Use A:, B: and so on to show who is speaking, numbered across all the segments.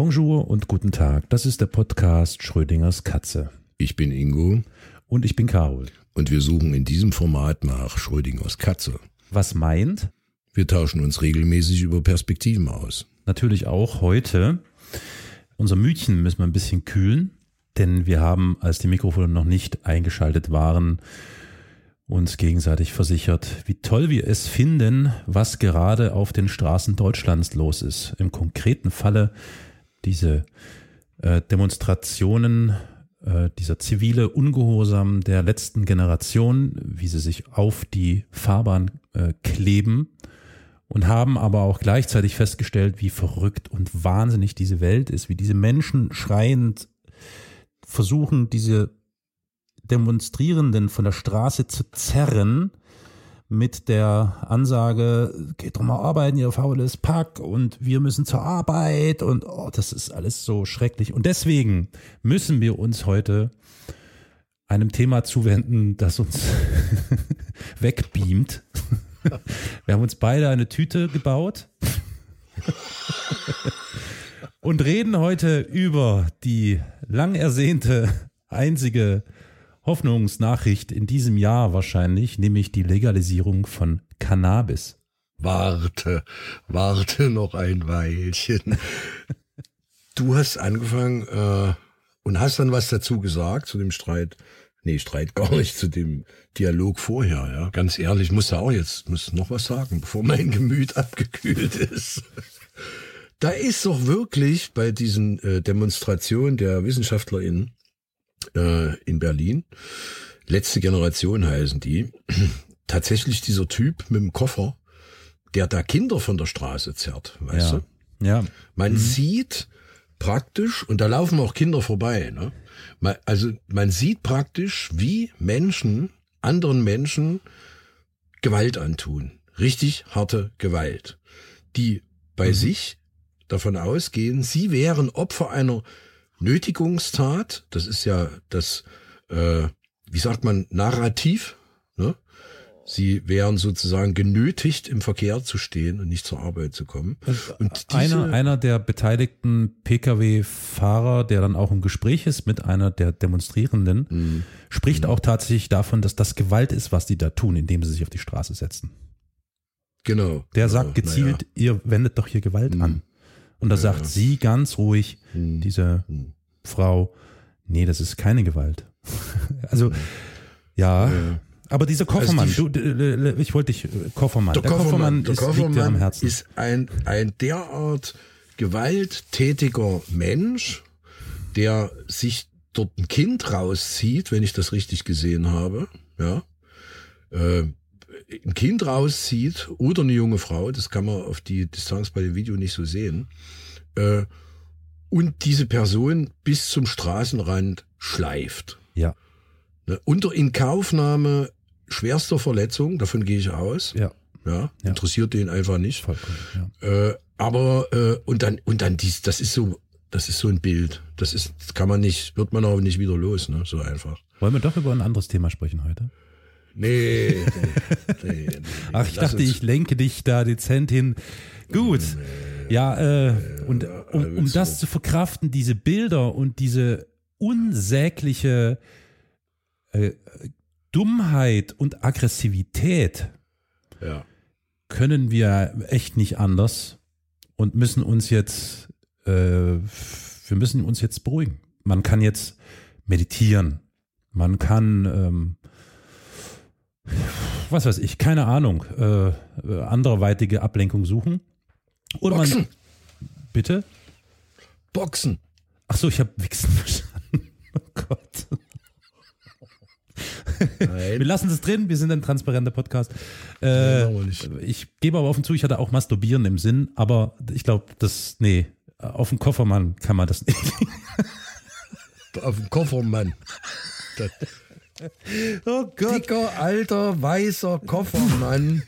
A: Bonjour und guten Tag. Das ist der Podcast Schrödingers Katze.
B: Ich bin Ingo.
A: Und ich bin Carol.
B: Und wir suchen in diesem Format nach Schrödingers Katze.
A: Was meint?
B: Wir tauschen uns regelmäßig über Perspektiven aus.
A: Natürlich auch heute. Unser Mütchen müssen wir ein bisschen kühlen, denn wir haben, als die Mikrofone noch nicht eingeschaltet waren, uns gegenseitig versichert, wie toll wir es finden, was gerade auf den Straßen Deutschlands los ist. Im konkreten Falle diese äh, Demonstrationen, äh, dieser zivile Ungehorsam der letzten Generation, wie sie sich auf die Fahrbahn äh, kleben und haben aber auch gleichzeitig festgestellt, wie verrückt und wahnsinnig diese Welt ist, wie diese Menschen schreiend versuchen, diese Demonstrierenden von der Straße zu zerren mit der Ansage, geht doch mal arbeiten, ihr faules Pack und wir müssen zur Arbeit und oh, das ist alles so schrecklich. Und deswegen müssen wir uns heute einem Thema zuwenden, das uns wegbeamt. Wir haben uns beide eine Tüte gebaut und reden heute über die lang ersehnte einzige Hoffnungsnachricht in diesem Jahr wahrscheinlich, nämlich die Legalisierung von Cannabis.
B: Warte, warte noch ein Weilchen. du hast angefangen äh, und hast dann was dazu gesagt zu dem Streit. Nee, Streit gar nicht zu dem Dialog vorher, ja. Ganz ehrlich, muss er auch jetzt, muss noch was sagen, bevor mein Gemüt abgekühlt ist. Da ist doch wirklich bei diesen äh, Demonstrationen der WissenschaftlerInnen äh, in Berlin. Letzte Generation heißen die. Tatsächlich dieser Typ mit dem Koffer, der da Kinder von der Straße zerrt, weißt
A: ja.
B: du?
A: Ja.
B: Man mhm. sieht praktisch, und da laufen auch Kinder vorbei, ne? Also man sieht praktisch, wie Menschen anderen Menschen Gewalt antun. Richtig harte Gewalt. Die bei mhm. sich davon ausgehen, sie wären Opfer einer Nötigungstat, das ist ja das, äh, wie sagt man, Narrativ. Ne? Sie wären sozusagen genötigt, im Verkehr zu stehen und nicht zur Arbeit zu kommen.
A: Und einer, einer der beteiligten Pkw-Fahrer, der dann auch im Gespräch ist mit einer der Demonstrierenden, mhm. spricht mhm. auch tatsächlich davon, dass das Gewalt ist, was die da tun, indem sie sich auf die Straße setzen.
B: Genau.
A: Der
B: genau,
A: sagt gezielt, ja. ihr wendet doch hier Gewalt mhm. an. Und da ja, sagt sie ganz ruhig, hm. diese hm. Frau, nee, das ist keine Gewalt. also, ja. ja. Aber dieser Koffermann, also du, ich wollte dich, Koffermann,
B: der, der Koffermann, der
A: ist,
B: Koffermann
A: liegt dir am Herzen.
B: ist ein, ein derart gewalttätiger Mensch, der sich dort ein Kind rauszieht, wenn ich das richtig gesehen habe, ja, äh, ein Kind rauszieht oder eine junge Frau, das kann man auf die Distanz bei dem Video nicht so sehen, äh, und diese Person bis zum Straßenrand schleift.
A: Ja.
B: Ne, unter Inkaufnahme schwerster Verletzung, davon gehe ich aus.
A: Ja.
B: Ja, ja. interessiert den einfach nicht.
A: Vollkommen,
B: ja. Äh, aber äh, und dann und dann dies, das ist so, das ist so ein Bild. Das ist, das kann man nicht, wird man auch nicht wieder los, ne? So einfach.
A: Wollen wir doch über ein anderes Thema sprechen heute?
B: Nee. nee, nee, nee
A: Ach, ich dachte, ich lenke dich da dezent hin. Gut. Ja, äh, und um, um das zu verkraften, diese Bilder und diese unsägliche äh, Dummheit und Aggressivität
B: ja.
A: können wir echt nicht anders und müssen uns jetzt, äh, wir müssen uns jetzt beruhigen. Man kann jetzt meditieren, man kann ähm, was weiß ich, keine Ahnung, äh, äh anderweitige Ablenkung suchen. Oder
B: Boxen.
A: man. Bitte?
B: Boxen.
A: Ach so, ich habe Wichsen verstanden. Oh Gott. Wir lassen es drin, wir sind ein transparenter Podcast. Äh, ich gebe aber offen zu, ich hatte auch Masturbieren im Sinn, aber ich glaube, das, nee, auf dem Koffermann kann man das nicht.
B: auf dem Koffermann. Das,
A: oh Gott.
B: Dicker, alter, weißer Koffermann.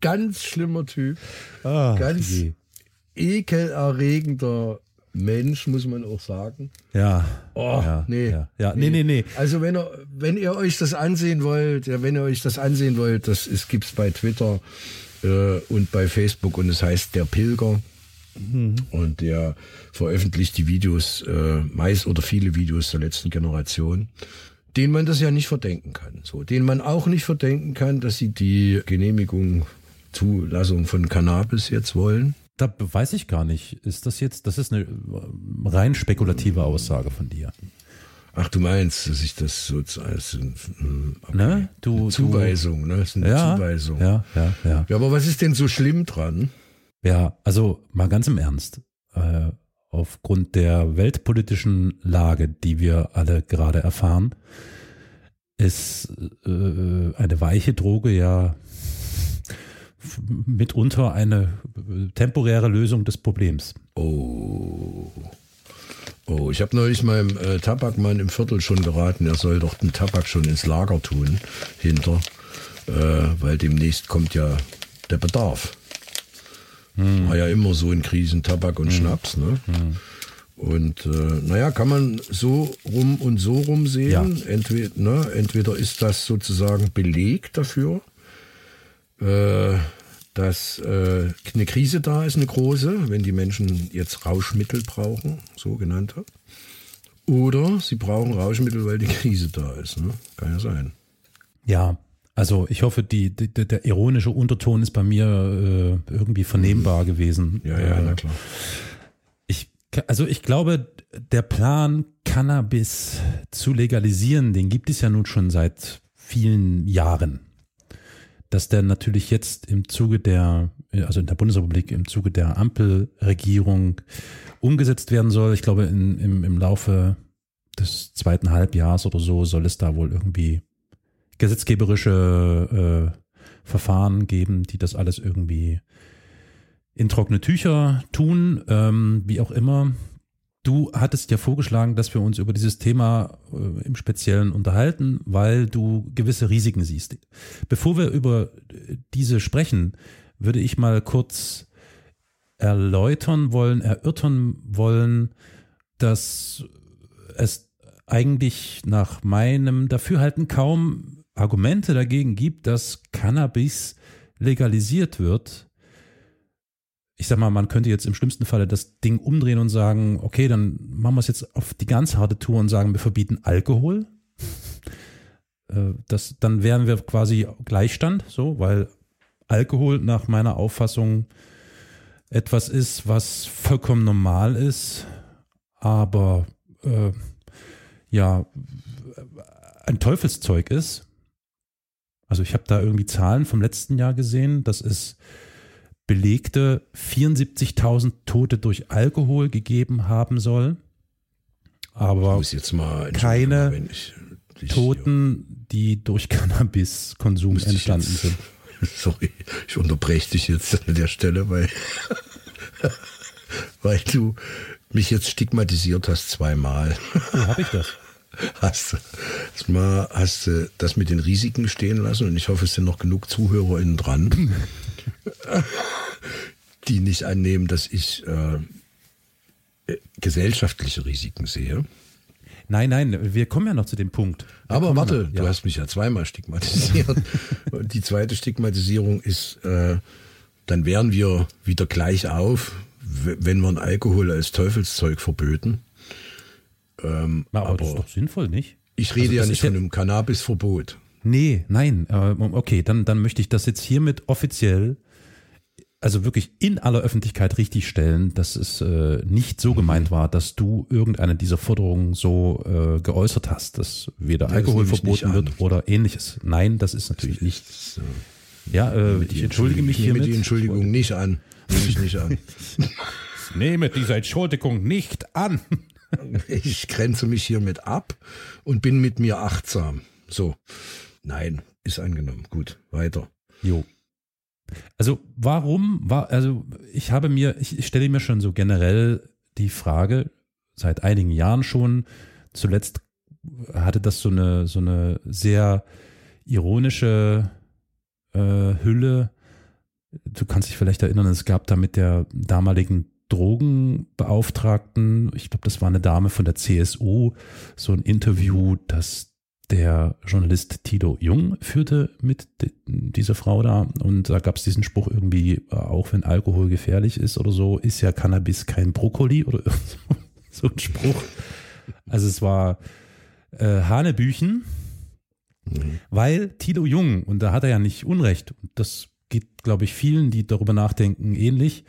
B: Ganz schlimmer Typ.
A: Ach,
B: Ganz je. ekelerregender Mensch, muss man auch sagen.
A: Ja.
B: Oh,
A: ja,
B: nee.
A: Ja, ja. Nee, nee, nee.
B: Also wenn ihr, wenn ihr euch das ansehen wollt, ja, wenn ihr euch das ansehen wollt, das ist, gibt's bei Twitter äh, und bei Facebook und es heißt Der Pilger. Und der veröffentlicht die Videos, äh, meist oder viele Videos der letzten Generation, denen man das ja nicht verdenken kann. So, denen man auch nicht verdenken kann, dass sie die Genehmigung, Zulassung von Cannabis jetzt wollen.
A: Da weiß ich gar nicht. Ist das jetzt, das ist eine rein spekulative Aussage von dir.
B: Ach, du meinst, dass ich das so als okay.
A: Ne? Du-
B: Eine Zuweisung, ne? Das ist eine
A: Ja,
B: Zuweisung.
A: ja, ja, ja.
B: Ja, aber was ist denn so schlimm dran?
A: Ja, also mal ganz im Ernst. Äh, aufgrund der weltpolitischen Lage, die wir alle gerade erfahren, ist äh, eine weiche Droge ja mitunter eine äh, temporäre Lösung des Problems.
B: Oh. Oh, ich habe neulich meinem äh, Tabakmann im Viertel schon geraten, er soll doch den Tabak schon ins Lager tun, hinter, äh, weil demnächst kommt ja der Bedarf. War ja immer so in Krisen Tabak und Schnaps, ne? Und äh, naja, kann man so rum und so rum sehen.
A: Ja.
B: Entweder, ne, entweder ist das sozusagen Beleg dafür, äh, dass äh, eine Krise da ist, eine große, wenn die Menschen jetzt Rauschmittel brauchen, sogenannte. Oder sie brauchen Rauschmittel, weil die Krise da ist. Ne? Kann ja sein.
A: Ja, also ich hoffe, die, die, der ironische Unterton ist bei mir äh, irgendwie vernehmbar gewesen.
B: Ja, ja,
A: äh,
B: na klar.
A: Ich, also ich glaube, der Plan, Cannabis zu legalisieren, den gibt es ja nun schon seit vielen Jahren. Dass der natürlich jetzt im Zuge der, also in der Bundesrepublik, im Zuge der Ampelregierung umgesetzt werden soll. Ich glaube, in, im, im Laufe des zweiten Halbjahres oder so soll es da wohl irgendwie gesetzgeberische äh, Verfahren geben, die das alles irgendwie in trockene Tücher tun, ähm, wie auch immer. Du hattest ja vorgeschlagen, dass wir uns über dieses Thema äh, im Speziellen unterhalten, weil du gewisse Risiken siehst. Bevor wir über diese sprechen, würde ich mal kurz erläutern wollen, erörtern wollen, dass es eigentlich nach meinem Dafürhalten kaum Argumente dagegen gibt, dass Cannabis legalisiert wird. Ich sag mal, man könnte jetzt im schlimmsten Falle das Ding umdrehen und sagen, okay, dann machen wir es jetzt auf die ganz harte Tour und sagen, wir verbieten Alkohol. Äh, Das, dann wären wir quasi Gleichstand, so, weil Alkohol nach meiner Auffassung etwas ist, was vollkommen normal ist, aber äh, ja, ein Teufelszeug ist. Also ich habe da irgendwie Zahlen vom letzten Jahr gesehen, dass es belegte 74.000 Tote durch Alkohol gegeben haben soll,
B: Ich
A: aber
B: mal
A: keine
B: wenn ich dich
A: Toten, die durch Cannabiskonsum
B: ich
A: entstanden
B: jetzt-
A: sind.
B: Sorry, ich unterbreche dich jetzt an der Stelle, weil, weil du mich jetzt stigmatisiert hast zweimal.
A: Oh, habe ich das?
B: Hast du das mal hast du das mit den Risiken stehen lassen und ich hoffe, es sind noch genug ZuhörerInnen dran, die nicht annehmen, dass ich äh, gesellschaftliche Risiken sehe.
A: Nein, nein, wir kommen ja noch zu dem Punkt. Wir
B: Aber warte,
A: noch,
B: du
A: ja.
B: hast mich ja zweimal stigmatisiert. Die zweite Stigmatisierung ist, äh, dann wären wir wieder gleich auf, wenn wir einen Alkohol als Teufelszeug verböten. Ähm,
A: Na, aber, das ist
B: aber
A: doch sinnvoll, nicht?
B: ich rede
A: also
B: ja
A: das
B: nicht
A: ist ja-
B: von einem Cannabisverbot.
A: Nee, nein. Okay, dann, dann möchte ich das jetzt hiermit offiziell, also wirklich in aller Öffentlichkeit richtig stellen, dass es äh, nicht so gemeint war, dass du irgendeine dieser Forderungen so äh, geäußert hast, dass weder
B: das
A: Alkohol verboten wird oder ähnliches. Nein, das ist natürlich nicht.
B: So.
A: Ja, äh, ich entschuldige mich
B: ich nehme
A: hiermit.
B: die Entschuldigung nicht an. Nehme ich nicht an.
A: Ich nehme diese Entschuldigung nicht an.
B: Ich grenze mich hiermit ab und bin mit mir achtsam. So. Nein, ist angenommen. Gut, weiter.
A: Jo. Also warum war, also ich habe mir, ich, ich stelle mir schon so generell die Frage, seit einigen Jahren schon, zuletzt hatte das so eine, so eine sehr ironische äh, Hülle. Du kannst dich vielleicht erinnern, es gab da mit der damaligen Drogenbeauftragten, ich glaube, das war eine Dame von der CSU, so ein Interview, dass der Journalist Tito Jung führte mit dieser Frau da und da gab es diesen Spruch irgendwie, äh, auch wenn Alkohol gefährlich ist oder so, ist ja Cannabis kein Brokkoli oder so ein Spruch. Also es war äh, Hanebüchen, mhm. weil Tito Jung, und da hat er ja nicht Unrecht, das geht, glaube ich, vielen, die darüber nachdenken, ähnlich,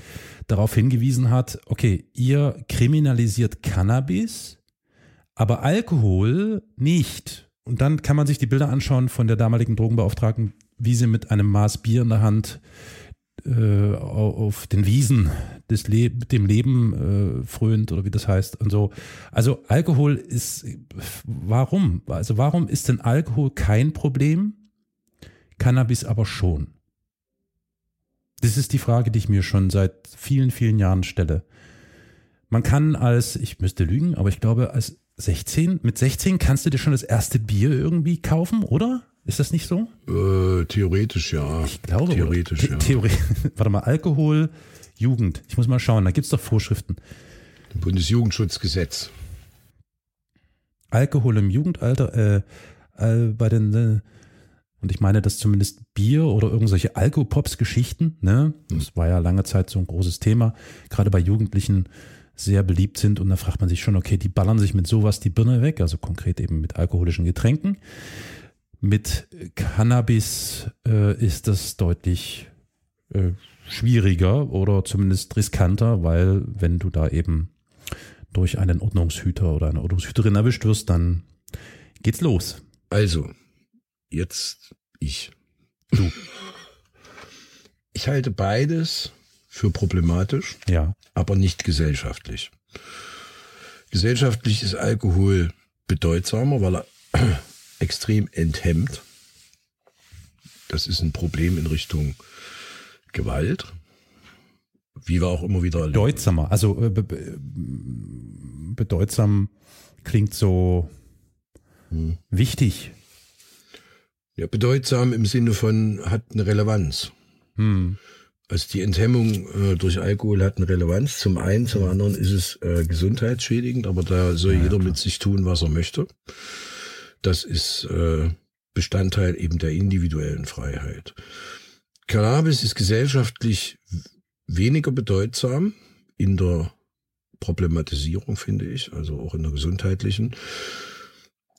A: darauf hingewiesen hat, okay, ihr kriminalisiert Cannabis, aber Alkohol nicht. Und dann kann man sich die Bilder anschauen von der damaligen Drogenbeauftragten, wie sie mit einem Maß Bier in der Hand äh, auf den Wiesen des Le dem Leben äh, frönt oder wie das heißt und so. Also Alkohol ist, warum? Also warum ist denn Alkohol kein Problem, Cannabis aber schon? Das ist die Frage, die ich mir schon seit vielen, vielen Jahren stelle. Man kann als, ich müsste lügen, aber ich glaube, als 16? Mit 16 kannst du dir schon das erste Bier irgendwie kaufen, oder? Ist das nicht so?
B: Äh, theoretisch ja.
A: Ich glaube.
B: Theoretisch The
A: ja. Theori Warte mal, Alkohol, Jugend. Ich muss mal schauen, da gibt es doch Vorschriften.
B: Bundesjugendschutzgesetz.
A: Alkohol im Jugendalter, äh, äh, bei den, äh, und ich meine, dass zumindest Bier oder irgendwelche Alkopops-Geschichten, ne? Das war ja lange Zeit so ein großes Thema, gerade bei Jugendlichen sehr beliebt sind. Und da fragt man sich schon, okay, die ballern sich mit sowas die Birne weg, also konkret eben mit alkoholischen Getränken. Mit Cannabis äh, ist das deutlich äh, schwieriger oder zumindest riskanter, weil wenn du da eben durch einen Ordnungshüter oder eine Ordnungshüterin erwischt wirst, dann geht's los.
B: Also, jetzt ich. Du. Ich halte beides für problematisch,
A: ja.
B: aber nicht gesellschaftlich. Gesellschaftlich ist Alkohol bedeutsamer, weil er extrem enthemmt. Das ist ein Problem in Richtung Gewalt, wie wir auch immer wieder
A: erleben. Bedeutsamer, also äh, be bedeutsam klingt so hm. wichtig.
B: Ja, bedeutsam im Sinne von hat eine Relevanz. Hm. Also die Enthemmung äh, durch Alkohol hat eine Relevanz. Zum einen, zum anderen ist es äh, gesundheitsschädigend, aber da soll ja, jeder klar. mit sich tun, was er möchte. Das ist äh, Bestandteil eben der individuellen Freiheit. Cannabis ist gesellschaftlich weniger bedeutsam in der Problematisierung, finde ich, also auch in der gesundheitlichen.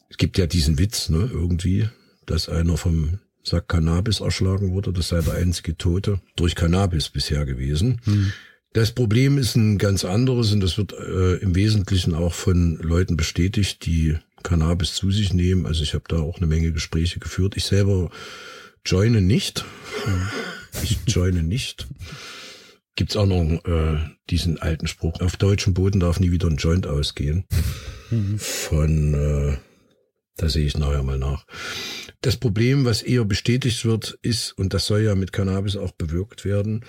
B: Es gibt ja diesen Witz, ne, irgendwie, dass einer vom sagt, Cannabis erschlagen wurde. Das sei der einzige Tote durch Cannabis bisher gewesen. Hm. Das Problem ist ein ganz anderes und das wird äh, im Wesentlichen auch von Leuten bestätigt, die Cannabis zu sich nehmen. Also ich habe da auch eine Menge Gespräche geführt. Ich selber joine nicht. Hm. Ich joine nicht. Gibt's auch noch äh, diesen alten Spruch. Auf deutschem Boden darf nie wieder ein Joint ausgehen. Mhm. Von, äh, da sehe ich nachher mal nach. Das Problem, was eher bestätigt wird, ist, und das soll ja mit Cannabis auch bewirkt werden,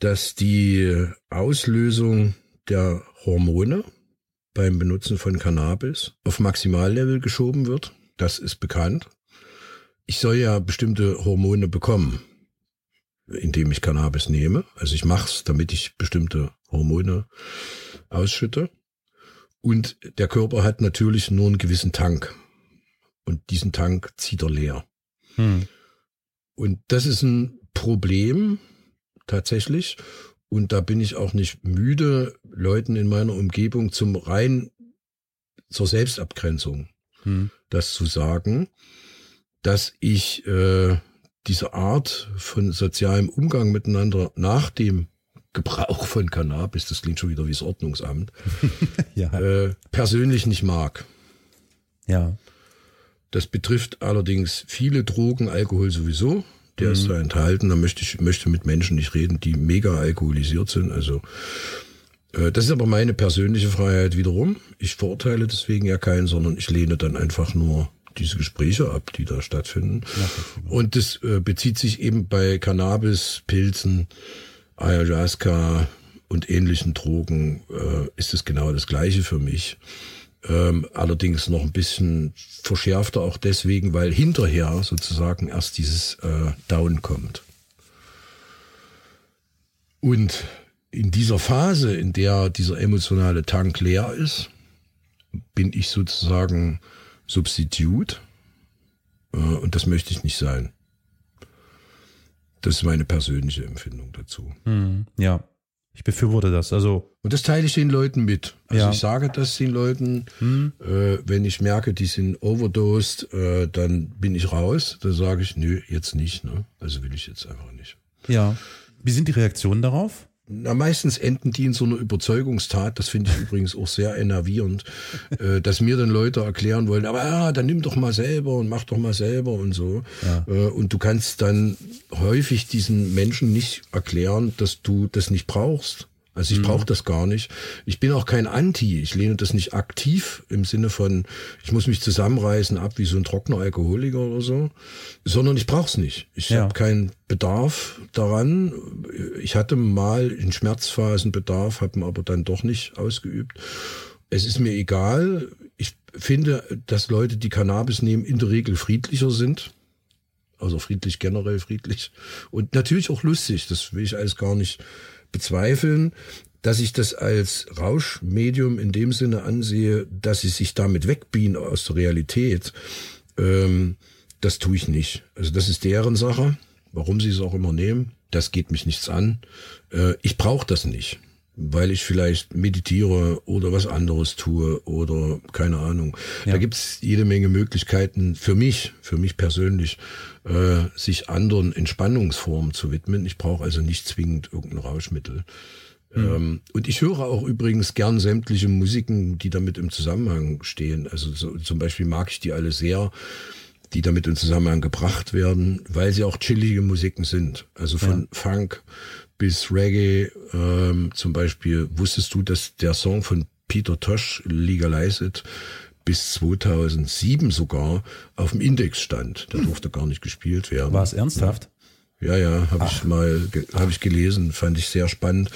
B: dass die Auslösung der Hormone beim Benutzen von Cannabis auf Maximallevel geschoben wird. Das ist bekannt. Ich soll ja bestimmte Hormone bekommen, indem ich Cannabis nehme. Also ich mache es, damit ich bestimmte Hormone ausschütte. Und der Körper hat natürlich nur einen gewissen Tank und diesen Tank zieht er leer. Hm. Und das ist ein Problem tatsächlich. Und da bin ich auch nicht müde, Leuten in meiner Umgebung zum rein zur Selbstabgrenzung hm. das zu sagen, dass ich äh, diese Art von sozialem Umgang miteinander nach dem Gebrauch von Cannabis, das klingt schon wieder wie das Ordnungsamt, ja. äh, persönlich nicht mag.
A: Ja.
B: Das betrifft allerdings viele Drogen, Alkohol sowieso. Der mhm. ist da enthalten. Da möchte ich möchte mit Menschen nicht reden, die mega alkoholisiert sind. Also äh, das ist aber meine persönliche Freiheit wiederum. Ich verurteile deswegen ja keinen, sondern ich lehne dann einfach nur diese Gespräche ab, die da stattfinden. Und das äh, bezieht sich eben bei Cannabis, Pilzen, Ayahuasca und ähnlichen Drogen äh, ist es genau das Gleiche für mich. Ähm, allerdings noch ein bisschen verschärfter auch deswegen, weil hinterher sozusagen erst dieses äh, Down kommt. Und in dieser Phase, in der dieser emotionale Tank leer ist, bin ich sozusagen Substitut Äh, und das möchte ich nicht sein. Das ist meine persönliche Empfindung dazu.
A: Hm, ja, ich befürworte das. Also
B: und das teile ich den Leuten mit. Also
A: Ja.
B: ich sage das den Leuten,
A: hm,
B: äh, wenn ich merke, die sind overdosed, äh, dann bin ich raus. Dann sage ich, nö, jetzt nicht. Ne? Also will ich jetzt einfach nicht.
A: ja. Wie sind die Reaktionen darauf?
B: Na, meistens enden die in so einer Überzeugungstat, das finde ich übrigens auch sehr enervierend, äh, dass mir dann Leute erklären wollen, aber ja, dann nimm doch mal selber und mach doch mal selber und so.
A: Ja.
B: Äh, und du kannst dann häufig diesen Menschen nicht erklären, dass du das nicht brauchst. Also ich brauche das gar nicht. Ich bin auch kein Anti. Ich lehne das nicht aktiv im Sinne von, ich muss mich zusammenreißen ab wie so ein trockener Alkoholiker oder so, sondern ich brauche es nicht. Ich
A: Ja.
B: habe keinen Bedarf daran. Ich hatte mal in Schmerzphasen Bedarf, habe ihn aber dann doch nicht ausgeübt. Es ist mir egal. Ich finde, dass Leute, die Cannabis nehmen, in der Regel friedlicher sind. Also friedlich, generell friedlich. Und natürlich auch lustig. Das will ich alles gar nicht bezweifeln. Dass ich das als Rauschmedium in dem Sinne ansehe, dass sie sich damit wegbiegen aus der Realität, ähm, das tue ich nicht. Also das ist deren Sache. Warum sie es auch immer nehmen, das geht mich nichts an. Äh, ich brauche das nicht, weil ich vielleicht meditiere oder was anderes tue oder keine Ahnung.
A: Ja.
B: Da gibt's jede Menge Möglichkeiten für mich, für mich persönlich, äh, sich anderen Entspannungsformen zu widmen. Ich brauche also nicht zwingend irgendein Rauschmittel. Ähm, und ich höre auch übrigens gern sämtliche Musiken, die damit im Zusammenhang stehen. Also so, zum Beispiel mag ich die alle sehr, die damit in Zusammenhang gebracht werden, weil sie auch chillige Musiken sind. Also von Funk bis Reggae. Ähm, zum Beispiel wusstest du, dass der Song von Peter Tosh, Legalize It, bis 2007 sogar auf dem Index stand. Der durfte gar nicht gespielt werden.
A: War es ernsthaft?
B: Ja, ja, habe ich mal habe ich gelesen, fand ich sehr spannend,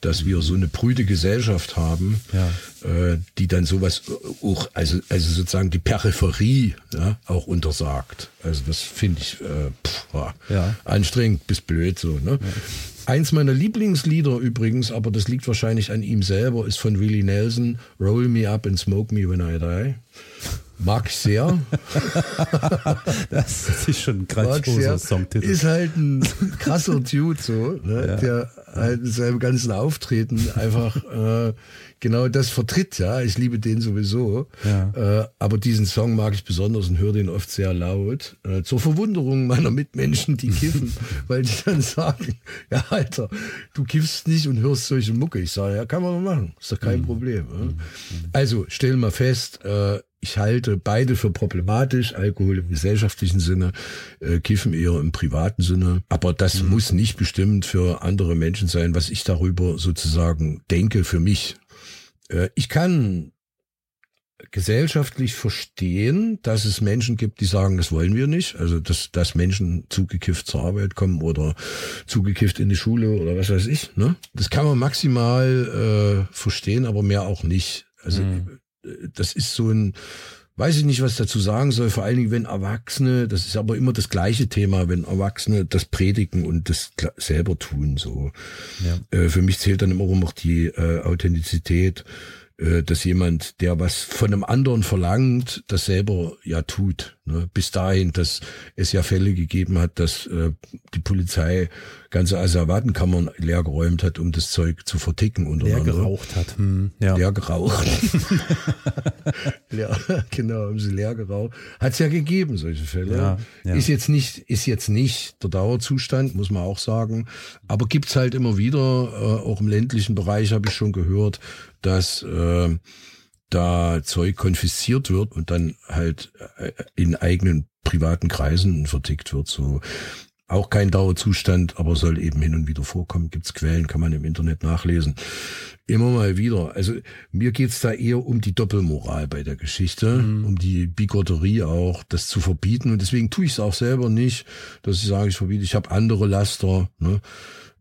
B: dass wir so eine prüde Gesellschaft haben,
A: Ja.
B: äh, die dann sowas auch, also also sozusagen die Peripherie ja, auch untersagt. Also das finde ich äh, pff, ja,
A: Ja.
B: anstrengend bis blöd so. Ne? Eins meiner Lieblingslieder übrigens, aber das liegt wahrscheinlich an ihm selber, ist von Willie Nelson, Roll Me Up and Smoke Me When I Die. Mag ich sehr.
A: Das ist schon ein grandioser Songtitel.
B: Ist halt ein krasser Dude so, ne?
A: Ja.
B: der halt in seinem ganzen Auftreten einfach äh, genau das vertritt. Ja, ich liebe den sowieso.
A: Ja.
B: Äh, aber diesen Song mag ich besonders und höre den oft sehr laut. Äh, zur Verwunderung meiner Mitmenschen, die kiffen, weil die dann sagen, ja Alter, du kiffst nicht und hörst solche Mucke. Ich sage, ja, kann man mal machen. Ist doch kein
A: Mhm.
B: Problem. Ja? Also stellen wir fest, äh, ich halte beide für problematisch, Alkohol im gesellschaftlichen Sinne, äh, Kiffen eher im privaten Sinne. Aber das muss nicht bestimmt für andere Menschen sein, was ich darüber sozusagen denke für mich. Äh, ich kann gesellschaftlich verstehen, dass es Menschen gibt, die sagen, das wollen wir nicht. Also, dass, dass Menschen zugekifft zur Arbeit kommen oder zugekifft in die Schule oder was weiß ich. Ne? Das kann man maximal äh, verstehen, aber mehr auch nicht. Also,
A: Mhm.
B: äh, das ist so ein, weiß ich nicht, was dazu sagen soll, vor allen Dingen, wenn Erwachsene, das ist aber immer das gleiche Thema, wenn Erwachsene das predigen und das selber tun, so.
A: Ja.
B: Äh, für mich zählt dann immer noch die äh, Authentizität, dass jemand, der was von einem anderen verlangt, das selber ja tut. Ne? Bis dahin, dass es ja Fälle gegeben hat, dass äh, die Polizei ganze Asservatenkammern leergeräumt hat, um das Zeug zu verticken
A: Der
B: untereinander.
A: geraucht hat. Hm, ja.
B: Leer geraucht. leer, genau, haben sie leer geraucht. Hat es ja gegeben, solche Fälle.
A: Ja, ja.
B: Ist jetzt nicht, ist jetzt nicht der Dauerzustand, muss man auch sagen. Aber gibt's halt immer wieder, äh, auch im ländlichen Bereich habe ich schon gehört, dass äh, da Zeug konfisziert wird und dann halt äh, in eigenen privaten Kreisen vertickt wird. So auch kein Dauerzustand, aber soll eben hin und wieder vorkommen. Gibt's Quellen, kann man im Internet nachlesen. Immer mal wieder. Also mir geht's da eher um die Doppelmoral bei der Geschichte, um die Bigotterie auch, das zu verbieten. Und deswegen tue ich es auch selber nicht, dass ich sage, ich verbiete. Ich habe andere Laster. Ne?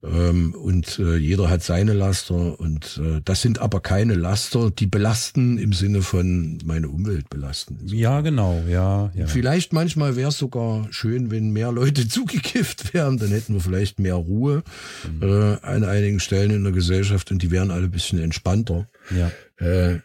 B: Ähm, und äh, jeder hat seine Laster. Und äh, das sind aber keine Laster, die belasten im Sinne von meine Umwelt belasten.
A: ja, genau, ja, ja.
B: Vielleicht manchmal wäre es sogar schön, wenn mehr Leute zugekifft wären, dann hätten wir vielleicht mehr Ruhe
A: Mhm.
B: äh, an einigen Stellen in der Gesellschaft und die wären alle ein bisschen entspannter.
A: ja.
B: Äh,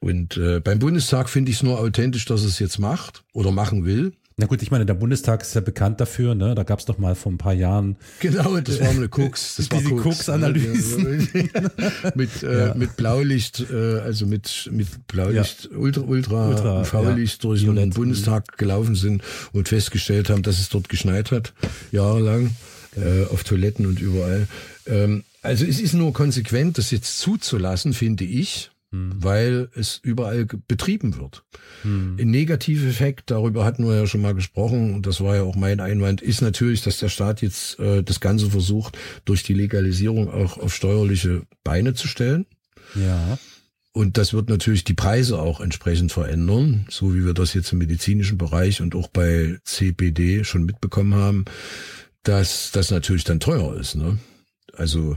B: und äh, beim Bundestag finde ich es nur authentisch, dass es jetzt macht oder machen will.
A: Na gut, ich meine, der Bundestag ist ja bekannt dafür, ne? Da gab es doch mal vor ein paar Jahren.
B: Genau, das war eine Koks. Das war
A: diese Koks-Analysen.
B: mit, äh, mit Blaulicht, äh, also mit, mit Blaulicht, ja. Ultra, Ultra, Ultra UV-Licht ja. durch den Bundestag gelaufen sind und festgestellt haben, dass es dort geschneit hat, jahrelang, äh, auf Toiletten und überall. Ähm, also es ist nur konsequent, das jetzt zuzulassen, finde ich hm. weil es überall betrieben wird. Hm. Ein Negativeffekt, darüber hatten wir ja schon mal gesprochen, und das war ja auch mein Einwand, ist natürlich, dass der Staat jetzt äh, das Ganze versucht, durch die Legalisierung auch auf steuerliche Beine zu stellen.
A: Ja.
B: Und das wird natürlich die Preise auch entsprechend verändern, so wie wir das jetzt im medizinischen Bereich und auch bei CBD schon mitbekommen haben, dass das natürlich dann teuer ist. Ne? Also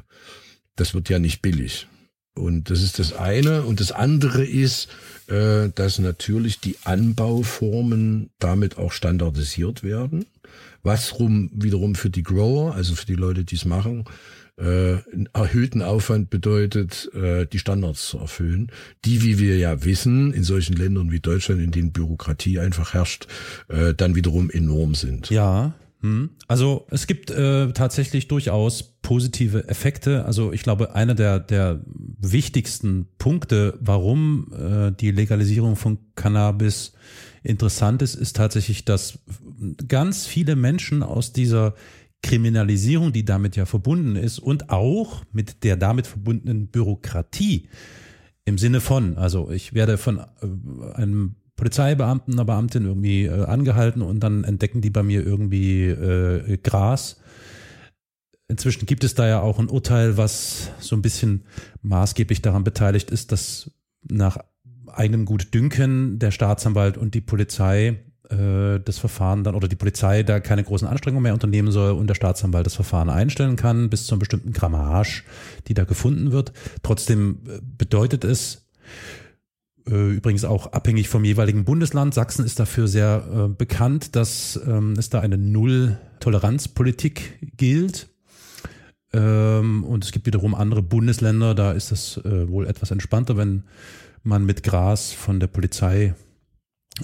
B: das wird ja nicht billig. Und das ist das eine. Und das andere ist, äh, dass natürlich die Anbauformen damit auch standardisiert werden. Was rum, wiederum für die Grower, also für die Leute, die es machen, äh, einen erhöhten Aufwand bedeutet, äh, die Standards zu erfüllen, die, wie wir ja wissen, in solchen Ländern wie Deutschland, in denen Bürokratie einfach herrscht, dann wiederum enorm sind.
A: Ja. Also es gibt äh, tatsächlich durchaus positive Effekte. Also ich glaube, einer der, der wichtigsten Punkte, warum äh, die Legalisierung von Cannabis interessant ist, ist tatsächlich, dass ganz viele Menschen aus dieser Kriminalisierung, die damit ja verbunden ist und auch mit der damit verbundenen Bürokratie im Sinne von, also ich werde von äh, einem Polizeibeamten, einer Beamtin irgendwie äh, angehalten und dann entdecken die bei mir irgendwie äh, Gras. Inzwischen gibt es da ja auch ein Urteil, was so ein bisschen maßgeblich daran beteiligt ist, dass nach eigenem Gutdünken der Staatsanwalt und die Polizei äh, das Verfahren dann oder die Polizei da keine großen Anstrengungen mehr unternehmen soll und der Staatsanwalt das Verfahren einstellen kann bis zu einem bestimmten Grammage, die da gefunden wird. Trotzdem äh, bedeutet es, übrigens auch abhängig vom jeweiligen Bundesland. Sachsen ist dafür sehr äh, bekannt, dass ähm, es da eine Null-Toleranz-Politik gilt. Ähm, und es gibt wiederum andere Bundesländer, da ist es äh, wohl etwas entspannter, wenn man mit Gras von der Polizei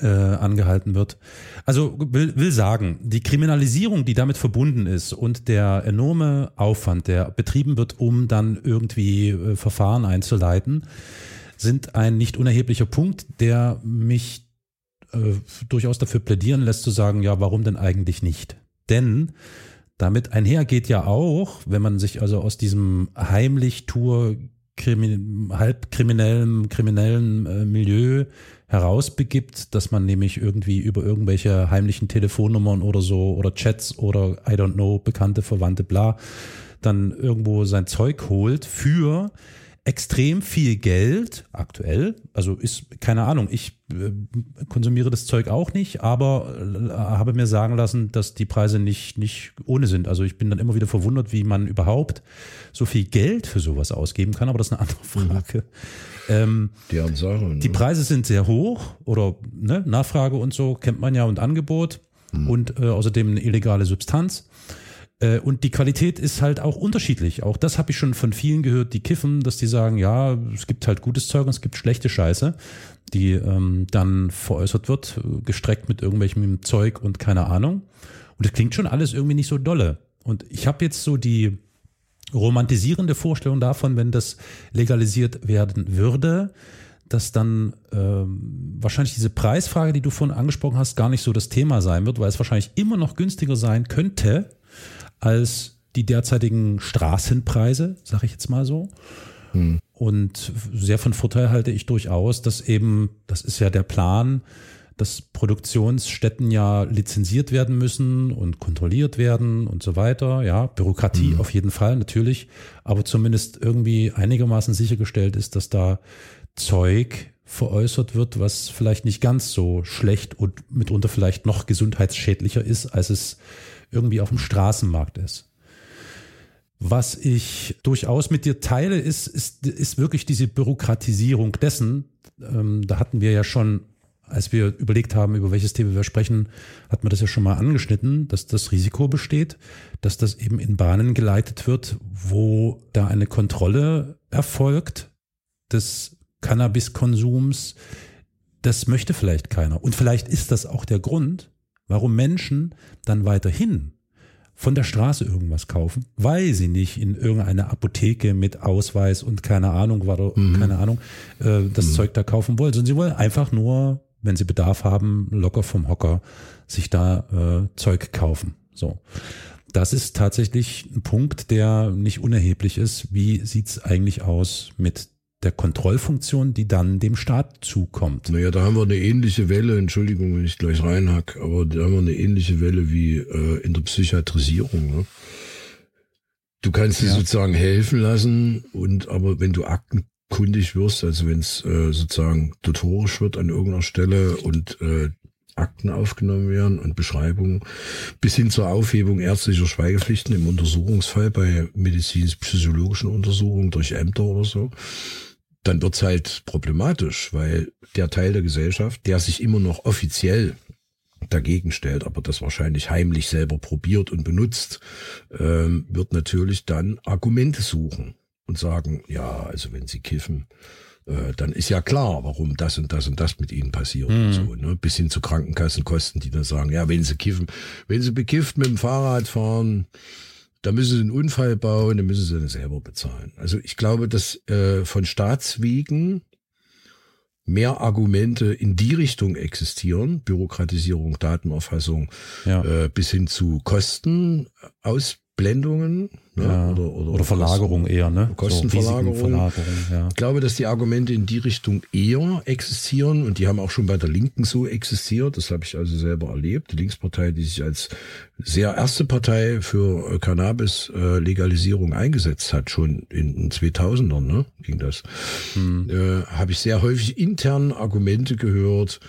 A: äh, angehalten wird. Also will, will sagen, die Kriminalisierung, die damit verbunden ist und der enorme Aufwand, der betrieben wird, um dann irgendwie äh, Verfahren einzuleiten, sind ein nicht unerheblicher Punkt, der mich äh, durchaus dafür plädieren lässt zu sagen, ja, warum denn eigentlich nicht? Denn damit einhergeht ja auch, wenn man sich also aus diesem Heimlichtour halb kriminellen, kriminellen äh, Milieu herausbegibt, dass man nämlich irgendwie über irgendwelche heimlichen Telefonnummern oder so oder Chats oder I don't know, bekannte Verwandte, bla, dann irgendwo sein Zeug holt für extrem viel Geld aktuell. Also ist keine Ahnung, ich äh, konsumiere das Zeug auch nicht, aber äh, habe mir sagen lassen, dass die Preise nicht nicht ohne sind. Also ich bin dann immer wieder verwundert, wie man überhaupt so viel Geld für sowas ausgeben kann, aber das ist eine andere mhm. Frage. Ähm,
B: die, Ansage, ne?
A: die Preise sind sehr hoch oder ne, Nachfrage und so kennt man ja und Angebot mhm. und äh, außerdem eine illegale Substanz. Äh, und die Qualität ist halt auch unterschiedlich. Auch das habe ich schon von vielen gehört, die kiffen, dass die sagen, ja, es gibt halt gutes Zeug und es gibt schlechte Scheiße, die ähm, dann veräußert wird, gestreckt mit irgendwelchem Zeug und keine Ahnung. Und das klingt schon alles irgendwie nicht so dolle. Und ich habe jetzt so die romantisierende Vorstellung davon, wenn das legalisiert werden würde, dass dann ähm, wahrscheinlich diese Preisfrage, die du vorhin angesprochen hast, gar nicht so das Thema sein wird, weil es wahrscheinlich immer noch günstiger sein könnte, als die derzeitigen Straßenpreise, sage ich jetzt mal so. Hm. Und sehr von Vorteil halte ich durchaus, dass eben, das ist ja der Plan, dass Produktionsstätten ja lizenziert werden müssen und kontrolliert werden und so weiter. Ja, Bürokratie mhm. auf jeden Fall natürlich, aber zumindest irgendwie einigermaßen sichergestellt ist, dass da Zeug veräußert wird, was vielleicht nicht ganz so schlecht und mitunter vielleicht noch gesundheitsschädlicher ist, als es irgendwie auf dem Straßenmarkt ist. Was ich durchaus mit dir teile, ist, ist, ist wirklich diese Bürokratisierung dessen. Ähm, da hatten wir ja schon, als wir überlegt haben, über welches Thema wir sprechen, hat man das ja schon mal angeschnitten, dass das Risiko besteht, dass das eben in Bahnen geleitet wird, wo da eine Kontrolle erfolgt des Cannabiskonsums. Das möchte vielleicht keiner. Und vielleicht ist das auch der Grund, warum Menschen dann weiterhin von der Straße irgendwas kaufen, weil sie nicht in irgendeine Apotheke mit Ausweis und keine Ahnung, war mhm. keine Ahnung, äh, das mhm. Zeug da kaufen wollen, sondern sie wollen einfach nur, wenn sie Bedarf haben, locker vom Hocker sich da äh, Zeug kaufen. So. Das ist tatsächlich ein Punkt, der nicht unerheblich ist. Wie sieht's eigentlich aus mit der Kontrollfunktion, die dann dem Staat zukommt.
B: Naja, da haben wir eine ähnliche Welle, Entschuldigung, wenn ich gleich reinhack, aber da haben wir eine ähnliche Welle wie äh, in der Psychiatrisierung. Ne? Du kannst dir ja. sozusagen helfen lassen und aber wenn du aktenkundig wirst, also wenn es äh, sozusagen tutorisch wird an irgendeiner Stelle und äh, Akten aufgenommen werden und Beschreibungen bis hin zur Aufhebung ärztlicher Schweigepflichten im Untersuchungsfall bei medizinisch-psychologischen Untersuchungen durch Ämter oder so, dann wird's halt problematisch, weil der Teil der Gesellschaft, der sich immer noch offiziell dagegen stellt, aber das wahrscheinlich heimlich selber probiert und benutzt, ähm, wird natürlich dann Argumente suchen und sagen, ja, also wenn sie kiffen, äh, dann ist ja klar, warum das und das und das mit ihnen passiert mhm. und so, ne? Bis hin zu Krankenkassenkosten, die dann sagen, ja, wenn sie kiffen, wenn sie bekifft mit dem Fahrrad fahren, da müssen sie einen Unfall bauen, dann müssen sie dann selber bezahlen. Also ich glaube, dass äh, von Staatswegen mehr Argumente in die Richtung existieren, Bürokratisierung, Datenerfassung, ja. äh, bis hin zu Kosten, Ausblendungen,
A: Ne? Ja. Oder, oder, oder, Verlagerung Kosten, eher, ne?
B: Kostenverlagerung. So, ja. Ich glaube, dass die Argumente in die Richtung eher existieren und die haben auch schon bei der Linken so existiert. Das habe ich also selber erlebt. Die Linkspartei, die sich als sehr erste Partei für äh, Cannabis-Legalisierung eingesetzt hat, schon in den 2000ern, ne? ging das, hm. äh, habe ich sehr häufig intern Argumente gehört,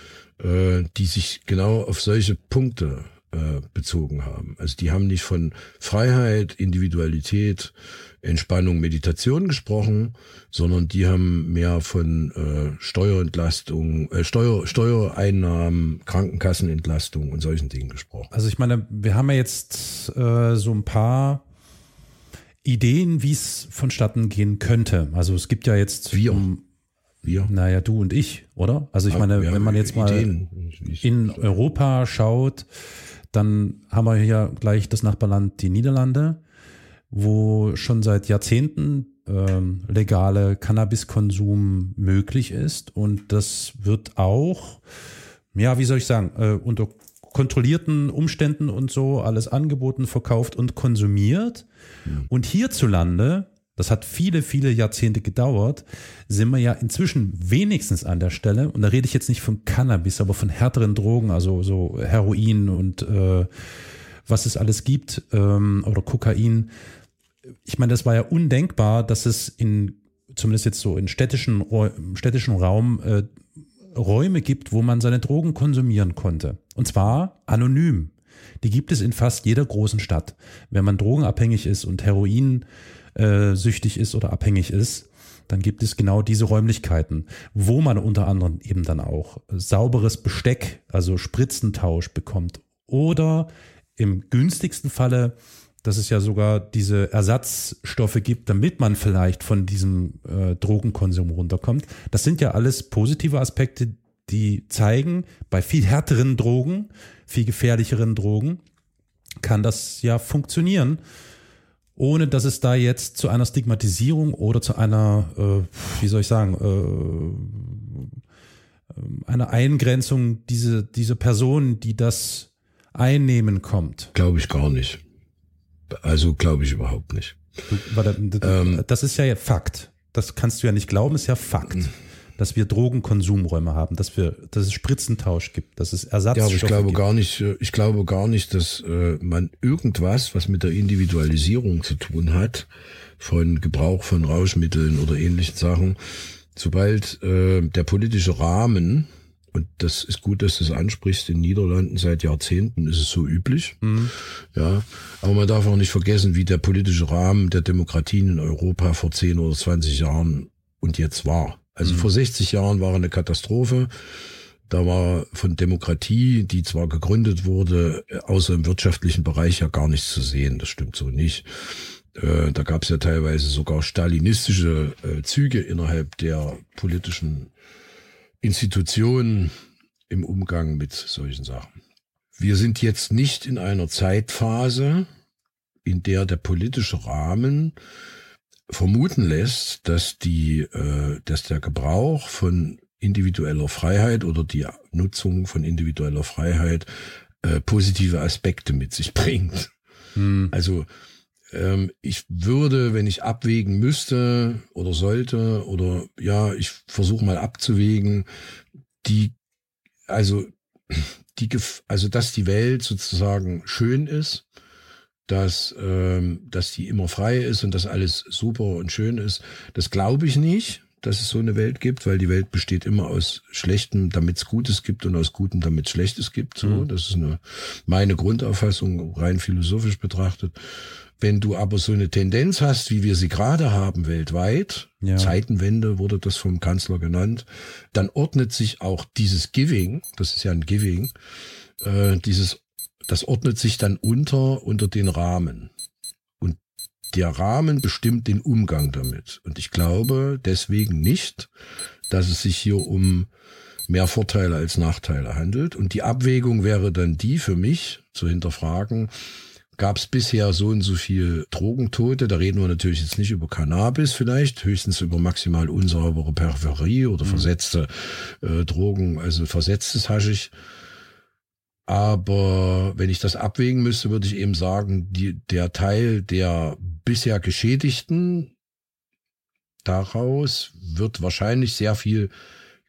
B: äh, die sich genau auf solche Punkte äh, bezogen haben. Also die haben nicht von Freiheit, Individualität, Entspannung, Meditation gesprochen, sondern die haben mehr von äh, Steuerentlastung, äh, Steuer, Steuereinnahmen, Krankenkassenentlastung und solchen Dingen gesprochen.
A: Also ich meine, wir haben ja jetzt äh, so ein paar Ideen, wie es vonstatten gehen könnte. Also es gibt ja jetzt
B: wir. Um, wir.
A: Naja, du und ich, oder? Also ich meine, wenn man jetzt mal in Europa schaut, dann haben wir hier gleich das Nachbarland, die Niederlande, wo schon seit Jahrzehnten ähm, legale Cannabiskonsum möglich ist. Und das wird auch, ja, wie soll ich sagen, äh, unter kontrollierten Umständen und so alles angeboten, verkauft und konsumiert. Mhm. Und hierzulande das hat viele, viele Jahrzehnte gedauert, sind wir ja inzwischen wenigstens an der Stelle, und da rede ich jetzt nicht von Cannabis, aber von härteren Drogen, also so Heroin und äh, was es alles gibt, ähm, oder Kokain. Ich meine, das war ja undenkbar, dass es in, zumindest jetzt so in städtischen, städtischen Raum, äh, Räume gibt, wo man seine Drogen konsumieren konnte. Und zwar anonym. Die gibt es in fast jeder großen Stadt. Wenn man drogenabhängig ist und Heroin äh, süchtig ist oder abhängig ist, dann gibt es genau diese Räumlichkeiten, wo man unter anderem eben dann auch sauberes Besteck, also Spritzentausch bekommt. Oder im günstigsten Falle, dass es ja sogar diese Ersatzstoffe gibt, damit man vielleicht von diesem äh, Drogenkonsum runterkommt. Das sind ja alles positive Aspekte, die zeigen, bei viel härteren Drogen, viel gefährlicheren Drogen, kann das ja funktionieren ohne dass es da jetzt zu einer Stigmatisierung oder zu einer, äh, wie soll ich sagen, äh, einer Eingrenzung diese, diese Person, die das einnehmen kommt.
B: Glaube ich gar nicht. Also glaube ich überhaupt nicht.
A: Ähm, das ist ja Fakt. Das kannst du ja nicht glauben, ist ja Fakt. Dass wir Drogenkonsumräume haben, dass wir, dass es Spritzentausch gibt, dass es Ersatzstoffe
B: Ja, aber ich glaube
A: gibt.
B: gar nicht, äh, ich glaube gar nicht, dass äh, man irgendwas, was mit der Individualisierung zu tun hat, von Gebrauch von Rauschmitteln oder ähnlichen Sachen, sobald äh, der politische Rahmen und das ist gut, dass du es ansprichst. In Niederlanden seit Jahrzehnten ist es so üblich. Mhm. Ja, aber man darf auch nicht vergessen, wie der politische Rahmen der Demokratien in Europa vor 10 oder 20 Jahren und jetzt war. Also mhm. vor 60 Jahren war eine Katastrophe. Da war von Demokratie, die zwar gegründet wurde, außer im wirtschaftlichen Bereich ja gar nichts zu sehen. Das stimmt so nicht. Äh, da gab es ja teilweise sogar stalinistische äh, Züge innerhalb der politischen Institutionen im Umgang mit solchen Sachen. wir sind jetzt nicht in einer Zeitphase, in der der politische Rahmen vermuten lässt, dass die, äh, dass der Gebrauch von individueller Freiheit oder die Nutzung von individueller Freiheit äh, positive Aspekte mit sich bringt. Hm. Also ähm, ich würde, wenn ich abwägen müsste oder sollte oder ja, ich versuche mal abzuwägen, die also die also dass die Welt sozusagen schön ist, dass ähm, dass die immer frei ist und dass alles super und schön ist, das glaube ich nicht dass es so eine Welt gibt, weil die Welt besteht immer aus Schlechtem, damit es Gutes gibt und aus Gutem, damit es Schlechtes gibt. So, mhm. das ist eine meine Grundauffassung rein philosophisch betrachtet. Wenn du aber so eine Tendenz hast, wie wir sie gerade haben weltweit, ja. Zeitenwende wurde das vom Kanzler genannt, dann ordnet sich auch dieses Giving, das ist ja ein Giving, äh, dieses, das ordnet sich dann unter unter den Rahmen der Rahmen bestimmt den Umgang damit. Und ich glaube deswegen nicht, dass es sich hier um mehr Vorteile als Nachteile handelt. Und die Abwägung wäre dann die für mich zu hinterfragen, gab es bisher so und so viel Drogentote. Da reden wir natürlich jetzt nicht über Cannabis vielleicht, höchstens über maximal unsaubere Peripherie oder mhm. versetzte äh, Drogen, also versetztes Haschig. Aber wenn ich das abwägen müsste, würde ich eben sagen, die, der Teil der bisher Geschädigten daraus wird wahrscheinlich sehr viel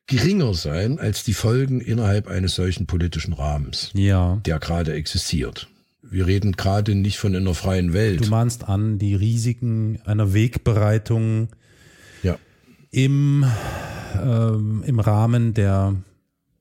B: geringer sein als die Folgen innerhalb eines solchen politischen Rahmens,
A: ja.
B: der gerade existiert. Wir reden gerade nicht von einer freien Welt.
A: Du mahnst an die Risiken einer Wegbereitung
B: ja.
A: im, ähm, im Rahmen der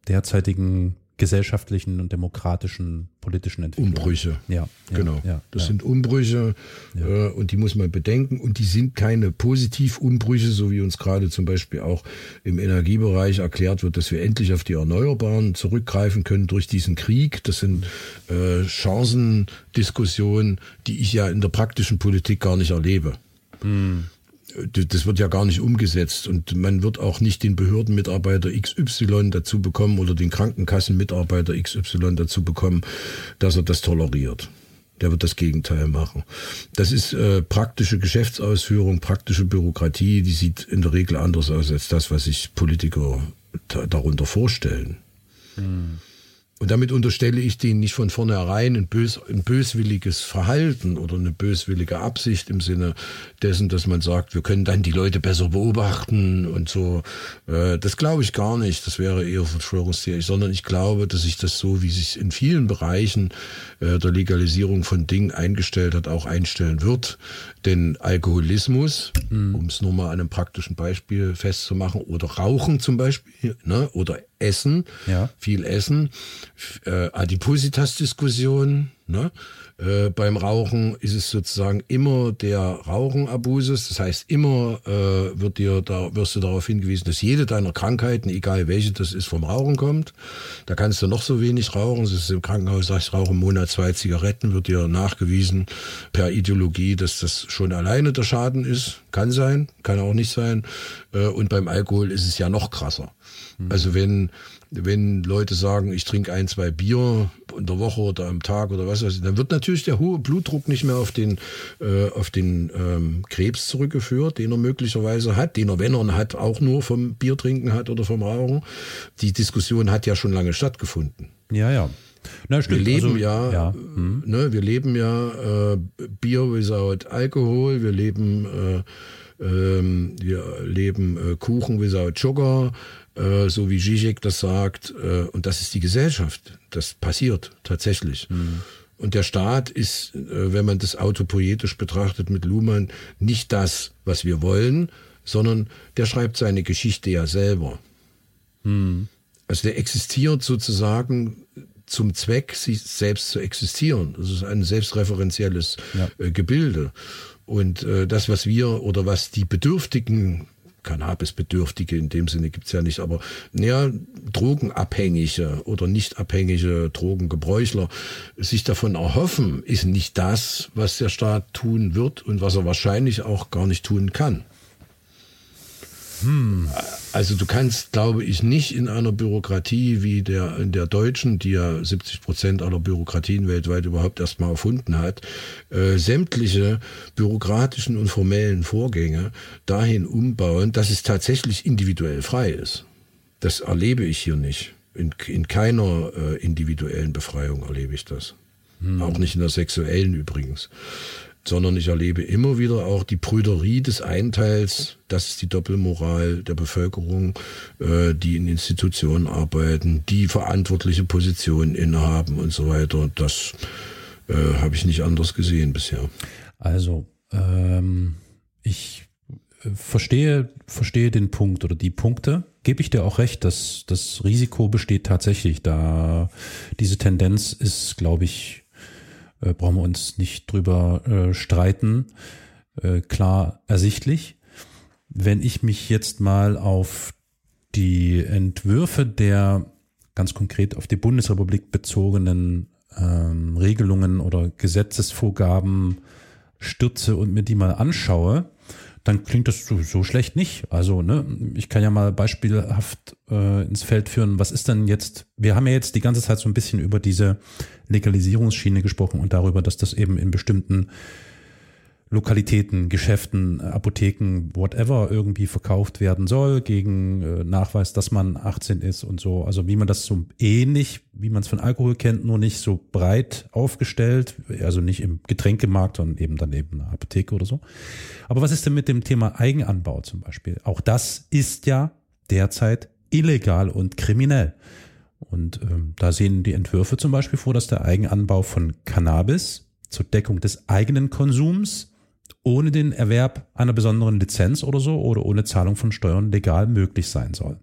A: derzeitigen gesellschaftlichen und demokratischen politischen Entwicklung.
B: Umbrüche.
A: Ja,
B: ja genau. Ja, das ja. sind Umbrüche äh, und die muss man bedenken und die sind keine Positivumbrüche, so wie uns gerade zum Beispiel auch im Energiebereich erklärt wird, dass wir endlich auf die Erneuerbaren zurückgreifen können durch diesen Krieg. Das sind äh, Chancendiskussionen, die ich ja in der praktischen Politik gar nicht erlebe. Hm das wird ja gar nicht umgesetzt und man wird auch nicht den Behördenmitarbeiter XY dazu bekommen oder den Krankenkassenmitarbeiter XY dazu bekommen, dass er das toleriert. Der wird das Gegenteil machen. Das ist äh, praktische Geschäftsausführung, praktische Bürokratie, die sieht in der Regel anders aus als das, was sich Politiker darunter vorstellen. Hm. Und damit unterstelle ich denen nicht von vornherein ein, bös, ein böswilliges Verhalten oder eine böswillige Absicht im Sinne dessen, dass man sagt, wir können dann die Leute besser beobachten und so. Äh, das glaube ich gar nicht. Das wäre eher Verschwörungstheorie, sondern ich glaube, dass sich das so, wie sich in vielen Bereichen äh, der Legalisierung von Dingen eingestellt hat, auch einstellen wird. Denn Alkoholismus, mhm. um es nur mal an einem praktischen Beispiel festzumachen, oder Rauchen zum Beispiel, ne, oder Essen,
A: ja.
B: viel Essen, äh, Adipositas-Diskussion, ne? Äh, beim Rauchen ist es sozusagen immer der Rauchenabusus. Das heißt, immer äh, wird dir da wirst du darauf hingewiesen, dass jede deiner Krankheiten, egal welche das ist, vom Rauchen kommt. Da kannst du noch so wenig rauchen. Das ist im Krankenhaus, sagst ich rauche im Monat zwei Zigaretten, wird dir nachgewiesen per Ideologie, dass das schon alleine der Schaden ist. Kann sein, kann auch nicht sein. Äh, und beim Alkohol ist es ja noch krasser. Mhm. Also wenn wenn Leute sagen, ich trinke ein, zwei Bier in der Woche oder am Tag oder was weiß ich, dann wird natürlich der hohe Blutdruck nicht mehr auf den, äh, auf den ähm, Krebs zurückgeführt, den er möglicherweise hat, den er, wenn er hat, auch nur vom Biertrinken hat oder vom Rauchen. Die Diskussion hat ja schon lange stattgefunden.
A: Ja, ja.
B: Na. Wir leben also, ja, ja. Hm. Ne, wir leben ja äh, Bier without Alkohol, wir leben äh, ähm, wir leben äh, Kuchen without Sugar, äh, so wie Zizek das sagt. Äh, und das ist die Gesellschaft. Das passiert tatsächlich. Mhm. Und der Staat ist, äh, wenn man das autopoetisch betrachtet mit Luhmann, nicht das, was wir wollen, sondern der schreibt seine Geschichte ja selber. Mhm. Also der existiert sozusagen zum Zweck, sich selbst zu existieren. Das ist ein selbstreferenzielles ja. äh, Gebilde. Und äh, das, was wir oder was die Bedürftigen Cannabisbedürftige in dem Sinne gibt's ja nicht, aber naja, Drogenabhängige oder nicht abhängige Drogengebräuchler sich davon erhoffen, ist nicht das, was der Staat tun wird und was er wahrscheinlich auch gar nicht tun kann. Hm. Also du kannst, glaube ich, nicht in einer Bürokratie wie der in der deutschen, die ja 70 Prozent aller Bürokratien weltweit überhaupt erstmal erfunden hat, äh, sämtliche bürokratischen und formellen Vorgänge dahin umbauen, dass es tatsächlich individuell frei ist. Das erlebe ich hier nicht. In, in keiner äh, individuellen Befreiung erlebe ich das. Hm. Auch nicht in der sexuellen übrigens sondern ich erlebe immer wieder auch die Brüderie des Einteils, das ist die Doppelmoral der Bevölkerung, äh, die in Institutionen arbeiten, die verantwortliche Positionen innehaben und so weiter. Das äh, habe ich nicht anders gesehen bisher.
A: Also, ähm, ich äh, verstehe, verstehe den Punkt oder die Punkte. Gebe ich dir auch recht, dass das Risiko besteht tatsächlich. Da diese Tendenz ist, glaube ich, äh, brauchen wir uns nicht drüber äh, streiten, äh, klar ersichtlich. Wenn ich mich jetzt mal auf die Entwürfe der ganz konkret auf die Bundesrepublik bezogenen ähm, Regelungen oder Gesetzesvorgaben stürze und mir die mal anschaue, dann klingt das so, so schlecht nicht. Also, ne, ich kann ja mal beispielhaft äh, ins Feld führen, was ist denn jetzt, wir haben ja jetzt die ganze Zeit so ein bisschen über diese Legalisierungsschiene gesprochen und darüber, dass das eben in bestimmten Lokalitäten, Geschäften, Apotheken, whatever irgendwie verkauft werden soll gegen äh, Nachweis, dass man 18 ist und so. Also wie man das so ähnlich, wie man es von Alkohol kennt, nur nicht so breit aufgestellt, also nicht im Getränkemarkt, sondern eben dann eben eine Apotheke oder so. Aber was ist denn mit dem Thema Eigenanbau zum Beispiel? Auch das ist ja derzeit illegal und kriminell. Und ähm, da sehen die Entwürfe zum Beispiel vor, dass der Eigenanbau von Cannabis zur Deckung des eigenen Konsums ohne den Erwerb einer besonderen Lizenz oder so oder ohne Zahlung von Steuern legal möglich sein soll.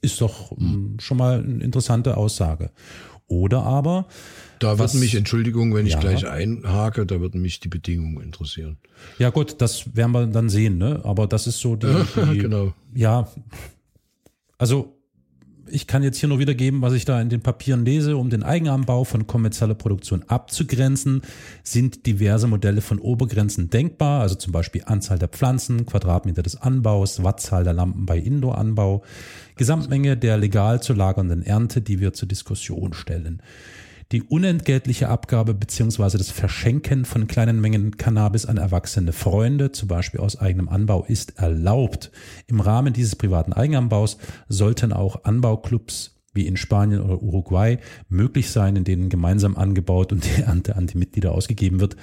A: Ist doch ähm, schon mal eine interessante Aussage. Oder aber.
B: Da würden mich, Entschuldigung, wenn ich ja, gleich einhake, da würden mich die Bedingungen interessieren.
A: Ja gut, das werden wir dann sehen, ne? Aber das ist so die, die genau. ja, also ich kann jetzt hier nur wiedergeben, was ich da in den Papieren lese, um den Eigenanbau von kommerzieller Produktion abzugrenzen, sind diverse Modelle von Obergrenzen denkbar, also zum Beispiel Anzahl der Pflanzen, Quadratmeter des Anbaus, Wattzahl der Lampen bei Indoor-Anbau, Gesamtmenge der legal zu lagernden Ernte, die wir zur Diskussion stellen. Die unentgeltliche Abgabe beziehungsweise das Verschenken von kleinen Mengen Cannabis an erwachsene Freunde, zum Beispiel aus eigenem Anbau, ist erlaubt. Im Rahmen dieses privaten Eigenanbaus sollten auch Anbauclubs wie in Spanien oder Uruguay möglich sein, in denen gemeinsam angebaut und die Ernte an die Mitglieder ausgegeben wird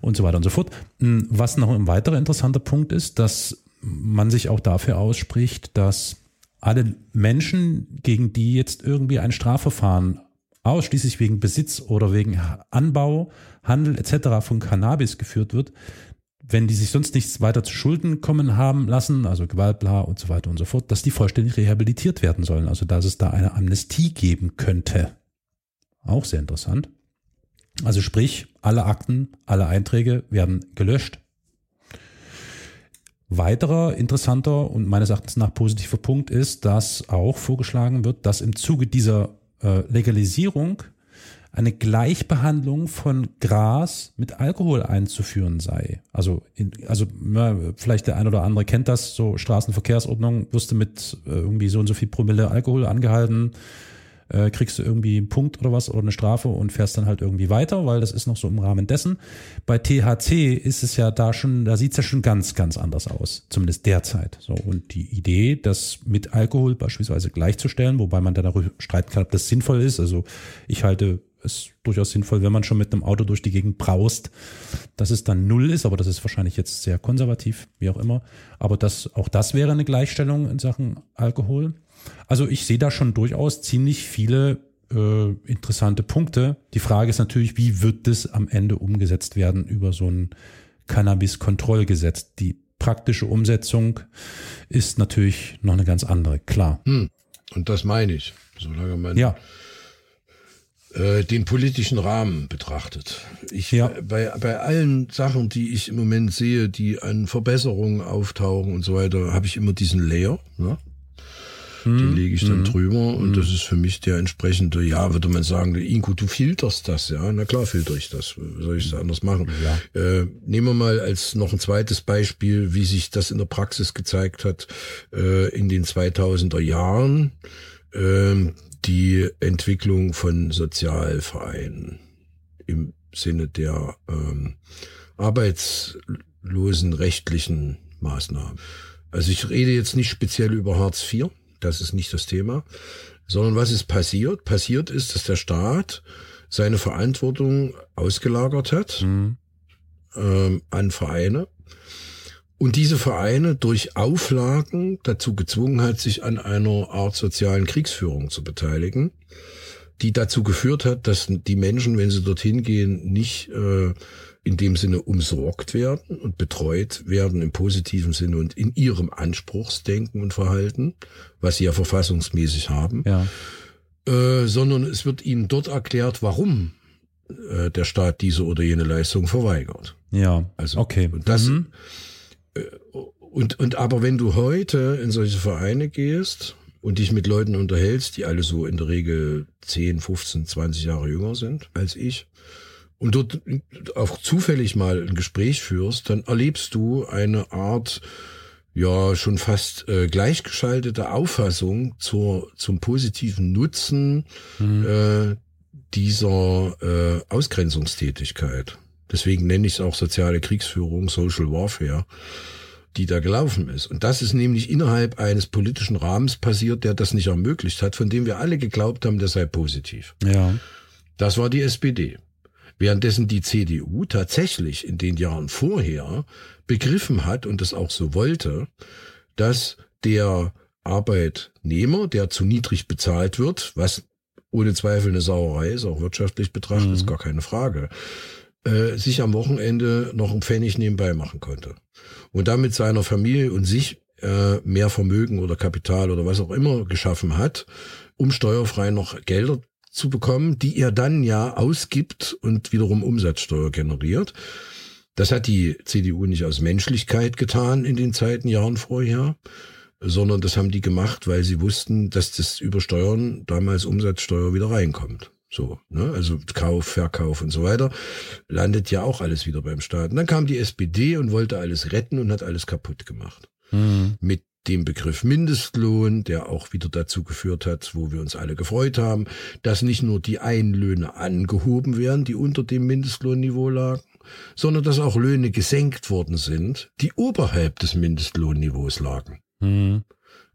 A: und so weiter und so fort. Hm, was noch ein weiterer interessanter Punkt ist, dass man sich auch dafür ausspricht, dass alle Menschen, gegen die jetzt irgendwie ein Strafverfahren ausschließlich wegen Besitz oder wegen Anbau, Handel etc. von Cannabis geführt wird, wenn die sich sonst nichts weiter zu Schulden kommen haben lassen, also Gewalt, bla und so weiter und so fort, dass die vollständig rehabilitiert werden sollen. Also dass es da eine Amnestie geben könnte. Auch sehr interessant. Also sprich, alle Akten, alle Einträge werden gelöscht. Weiterer interessanter und meines Erachtens nach positiver Punkt ist, dass auch vorgeschlagen wird, dass im Zuge dieser äh, Legalisierung eine Gleichbehandlung von Gras mit Alkohol einzuführen sei. Also, in, also ja, vielleicht der ein oder andere kennt das, so Straßenverkehrsordnung, du mit äh, irgendwie so und so viel Promille Alkohol angehalten, äh, kriegst du irgendwie einen Punkt oder was oder eine Strafe und fährst dann halt irgendwie weiter, weil das ist noch so im Rahmen dessen. Bei THC ist es ja da schon, da sieht's ja schon ganz, ganz anders aus, zumindest derzeit. So und die Idee, das mit Alkohol beispielsweise gleichzustellen, wobei man dann darüber streiten kann, ob das sinnvoll ist. Also ich halte es durchaus sinnvoll, wenn man schon mit einem Auto durch die Gegend braust, dass es dann null ist, aber das ist wahrscheinlich jetzt sehr konservativ, wie auch immer. Aber das, auch das wäre eine Gleichstellung in Sachen Alkohol. Also ich sehe da schon durchaus ziemlich viele äh, interessante Punkte. Die Frage ist natürlich, wie wird das am Ende umgesetzt werden über so ein Cannabis-Kontrollgesetz? Die praktische Umsetzung ist natürlich noch eine ganz andere, klar. Hm.
B: Und das meine ich. Solange man
A: ja.
B: äh, den politischen Rahmen betrachtet. Ich, ja. bei, bei allen Sachen, die ich im Moment sehe, die an Verbesserungen auftauchen und so weiter, habe ich immer diesen Layer. Ne? Mhm. Den lege ich dann mhm. drüber und mhm. das ist für mich der entsprechende, ja, würde man sagen, Inko, du filterst das, ja. Na klar filter ich das. Soll ich es anders machen? Ja. Äh, nehmen wir mal als noch ein zweites Beispiel, wie sich das in der Praxis gezeigt hat äh, in den 2000er Jahren. Äh, die Entwicklung von Sozialvereinen im Sinne der ähm, arbeitslosenrechtlichen Maßnahmen. Also ich rede jetzt nicht speziell über Hartz IV, das ist nicht das Thema, sondern was ist passiert? Passiert ist, dass der Staat seine Verantwortung ausgelagert hat mhm. ähm, an Vereine und diese Vereine durch Auflagen dazu gezwungen hat, sich an einer Art sozialen Kriegsführung zu beteiligen, die dazu geführt hat, dass die Menschen, wenn sie dorthin gehen, nicht äh, in dem Sinne umsorgt werden und betreut werden im positiven Sinne und in ihrem Anspruchsdenken und Verhalten, was sie ja verfassungsmäßig haben, ja. Äh, sondern es wird ihnen dort erklärt, warum äh, der Staat diese oder jene Leistung verweigert.
A: Ja, also okay.
B: Und das mhm. äh, und und aber wenn du heute in solche Vereine gehst und dich mit Leuten unterhältst, die alle so in der Regel 10, 15, 20 Jahre jünger sind als ich, und dort auch zufällig mal ein Gespräch führst, dann erlebst du eine Art ja schon fast äh, gleichgeschaltete Auffassung zur zum positiven Nutzen mhm. äh, dieser äh, Ausgrenzungstätigkeit. Deswegen nenne ich es auch soziale Kriegsführung, Social Warfare, die da gelaufen ist. Und das ist nämlich innerhalb eines politischen Rahmens passiert, der das nicht ermöglicht hat, von dem wir alle geglaubt haben, der sei positiv.
A: Ja.
B: Das war die SPD. Währenddessen die CDU tatsächlich in den Jahren vorher begriffen hat und es auch so wollte, dass der Arbeitnehmer, der zu niedrig bezahlt wird, was ohne Zweifel eine Sauerei ist, auch wirtschaftlich betrachtet, mhm. ist gar keine Frage, äh, sich am Wochenende noch einen Pfennig nebenbei machen konnte. Und damit seiner Familie und sich äh, mehr Vermögen oder Kapital oder was auch immer geschaffen hat, um steuerfrei noch Gelder zu bekommen, die er dann ja ausgibt und wiederum Umsatzsteuer generiert. Das hat die CDU nicht aus Menschlichkeit getan in den Zeiten, Jahren vorher, sondern das haben die gemacht, weil sie wussten, dass das über Steuern damals Umsatzsteuer wieder reinkommt. So, ne? Also Kauf, Verkauf und so weiter, landet ja auch alles wieder beim Staat. Und dann kam die SPD und wollte alles retten und hat alles kaputt gemacht. Mhm. Mit dem Begriff Mindestlohn, der auch wieder dazu geführt hat, wo wir uns alle gefreut haben, dass nicht nur die Einlöhne angehoben werden, die unter dem Mindestlohnniveau lagen, sondern dass auch Löhne gesenkt worden sind, die oberhalb des Mindestlohnniveaus lagen. Mhm.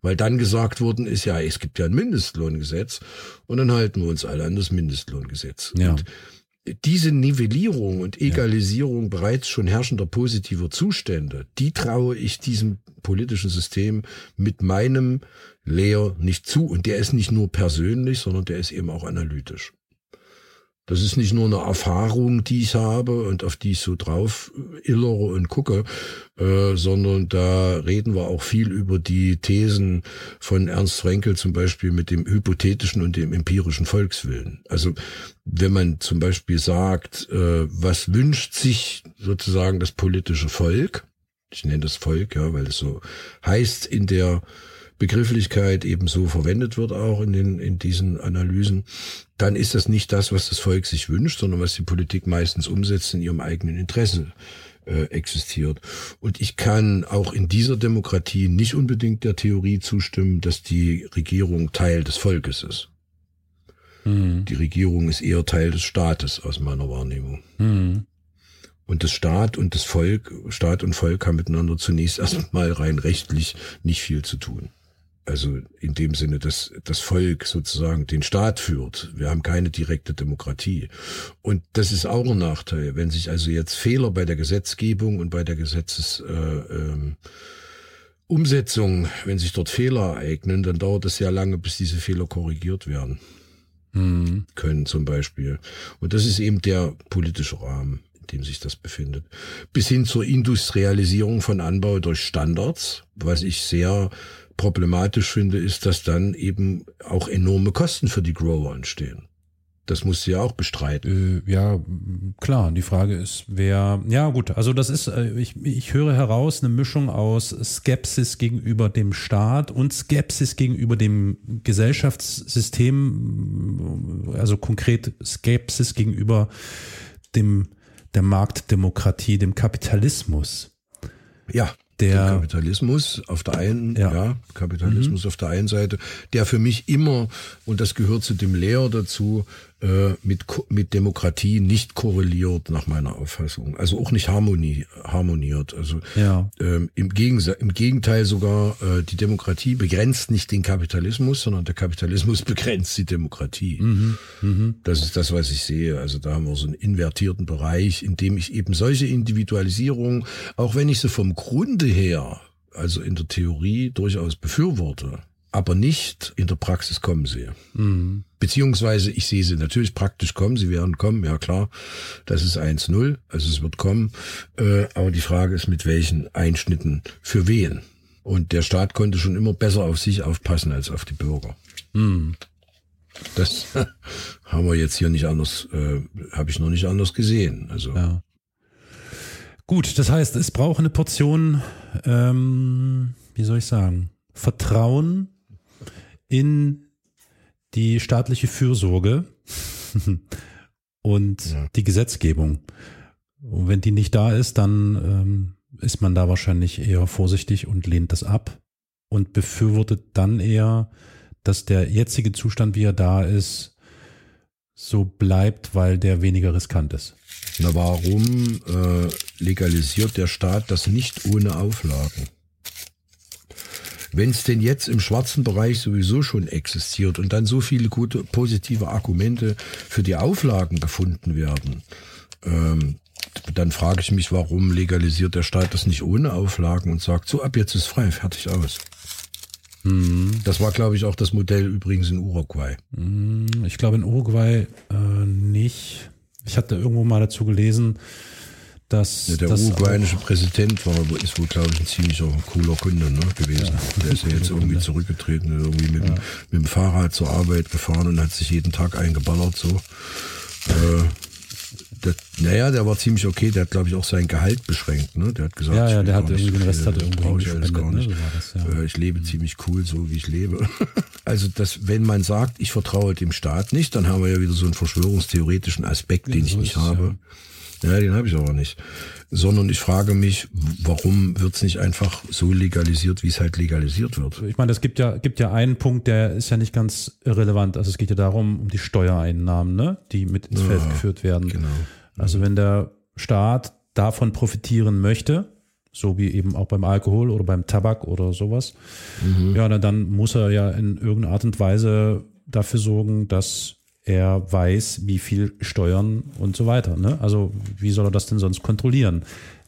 B: Weil dann gesagt worden ist, ja, es gibt ja ein Mindestlohngesetz und dann halten wir uns alle an das Mindestlohngesetz. Ja. Und diese Nivellierung und Egalisierung ja. bereits schon herrschender positiver Zustände, die traue ich diesem politischen System mit meinem Lehr nicht zu. Und der ist nicht nur persönlich, sondern der ist eben auch analytisch. Das ist nicht nur eine Erfahrung, die ich habe und auf die ich so drauf illere und gucke, äh, sondern da reden wir auch viel über die Thesen von Ernst Frenkel zum Beispiel mit dem hypothetischen und dem empirischen Volkswillen. Also wenn man zum Beispiel sagt, äh, was wünscht sich sozusagen das politische Volk, ich nenne das Volk, ja, weil es so heißt in der Begrifflichkeit ebenso verwendet wird auch in den in diesen Analysen, dann ist das nicht das, was das Volk sich wünscht, sondern was die Politik meistens umsetzt in ihrem eigenen Interesse äh, existiert. Und ich kann auch in dieser Demokratie nicht unbedingt der Theorie zustimmen, dass die Regierung Teil des Volkes ist. Mhm. Die Regierung ist eher Teil des Staates aus meiner Wahrnehmung. Mhm. Und das Staat und das Volk, Staat und Volk haben miteinander zunächst erstmal rein rechtlich nicht viel zu tun. Also in dem Sinne, dass das Volk sozusagen den Staat führt. Wir haben keine direkte Demokratie. Und das ist auch ein Nachteil. Wenn sich also jetzt Fehler bei der Gesetzgebung und bei der Gesetzes... Äh, ähm, Umsetzung, wenn sich dort Fehler ereignen, dann dauert es sehr lange, bis diese Fehler korrigiert werden mhm. können zum Beispiel. Und das ist eben der politische Rahmen, in dem sich das befindet. Bis hin zur Industrialisierung von Anbau durch Standards, was ich sehr problematisch finde, ist, dass dann eben auch enorme Kosten für die Grower entstehen. Das musst du ja auch bestreiten.
A: Äh, ja, klar. Die Frage ist, wer. Ja, gut. Also, das ist, äh, ich, ich höre heraus eine Mischung aus Skepsis gegenüber dem Staat und Skepsis gegenüber dem Gesellschaftssystem. Also konkret Skepsis gegenüber dem, der Marktdemokratie, dem Kapitalismus.
B: Ja der Kapitalismus auf der einen, ja, ja Kapitalismus mhm. auf der einen Seite, der für mich immer, und das gehört zu dem Lehr dazu, äh, mit, mit Demokratie nicht korreliert nach meiner Auffassung. Also auch nicht harmonie, harmoniert. Also ja. ähm, im, Gegensatz, im Gegenteil sogar, äh, die Demokratie begrenzt nicht den Kapitalismus, sondern der Kapitalismus begrenzt die Demokratie. Mhm. Mhm. Das ist das, was ich sehe. Also da haben wir so einen invertierten Bereich, in dem ich eben solche Individualisierung, auch wenn ich sie vom Grunde her, also in der Theorie durchaus befürworte, aber nicht in der Praxis kommen sehe. Mhm. Beziehungsweise ich sehe sie natürlich praktisch kommen, sie werden kommen, ja klar, das ist 1-0, also es wird kommen, äh, aber die Frage ist, mit welchen Einschnitten für wen. Und der Staat konnte schon immer besser auf sich aufpassen als auf die Bürger. Mhm. Das haben wir jetzt hier nicht anders, äh, habe ich noch nicht anders gesehen. Also ja.
A: Gut, das heißt, es braucht eine Portion, ähm, wie soll ich sagen, Vertrauen in die staatliche Fürsorge und ja. die Gesetzgebung. Und wenn die nicht da ist, dann ähm, ist man da wahrscheinlich eher vorsichtig und lehnt das ab und befürwortet dann eher, dass der jetzige Zustand, wie er da ist, so bleibt, weil der weniger riskant ist.
B: Na, warum äh, legalisiert der Staat das nicht ohne Auflagen? Wenn es denn jetzt im schwarzen Bereich sowieso schon existiert und dann so viele gute positive Argumente für die Auflagen gefunden werden, ähm, dann frage ich mich, warum legalisiert der Staat das nicht ohne Auflagen und sagt, so ab jetzt ist frei, fertig aus. Mhm. Das war, glaube ich, auch das Modell übrigens in Uruguay.
A: Mhm. Ich glaube in Uruguay äh, nicht. Ich hatte irgendwo mal dazu gelesen, dass,
B: ja, der uruguayanische Präsident war, ist wohl, glaube ich, ein ziemlicher cooler Kunde ne, gewesen. Ja, der ist ja jetzt irgendwie zurückgetreten, irgendwie mit, ja. mit dem Fahrrad zur Arbeit gefahren und hat sich jeden Tag eingeballert. So. Äh, der, naja, der war ziemlich okay. Der hat, glaube ich, auch sein Gehalt beschränkt. Ne? Der hat gesagt,
A: ja, ja, der hat irgendwie den Rest hat irgendwie
B: brauche ich alles gar nicht. Ne? So das, ja. Äh, ich lebe ziemlich cool, so wie ich lebe. also, das, wenn man sagt, ich vertraue dem Staat nicht, dann haben wir ja wieder so einen verschwörungstheoretischen Aspekt, den so ich nicht habe. Ja. Ja, den habe ich aber nicht. Sondern ich frage mich, warum wird es nicht einfach so legalisiert, wie es halt legalisiert wird?
A: Ich meine, es gibt ja, gibt ja einen Punkt, der ist ja nicht ganz irrelevant. Also es geht ja darum, um die Steuereinnahmen, ne, die mit ins Feld ja, geführt werden. Genau. Also wenn der Staat davon profitieren möchte, so wie eben auch beim Alkohol oder beim Tabak oder sowas, mhm. ja, dann muss er ja in irgendeiner Art und Weise dafür sorgen, dass er weiß, wie viel Steuern und so weiter. Ne? Also wie soll er das denn sonst kontrollieren?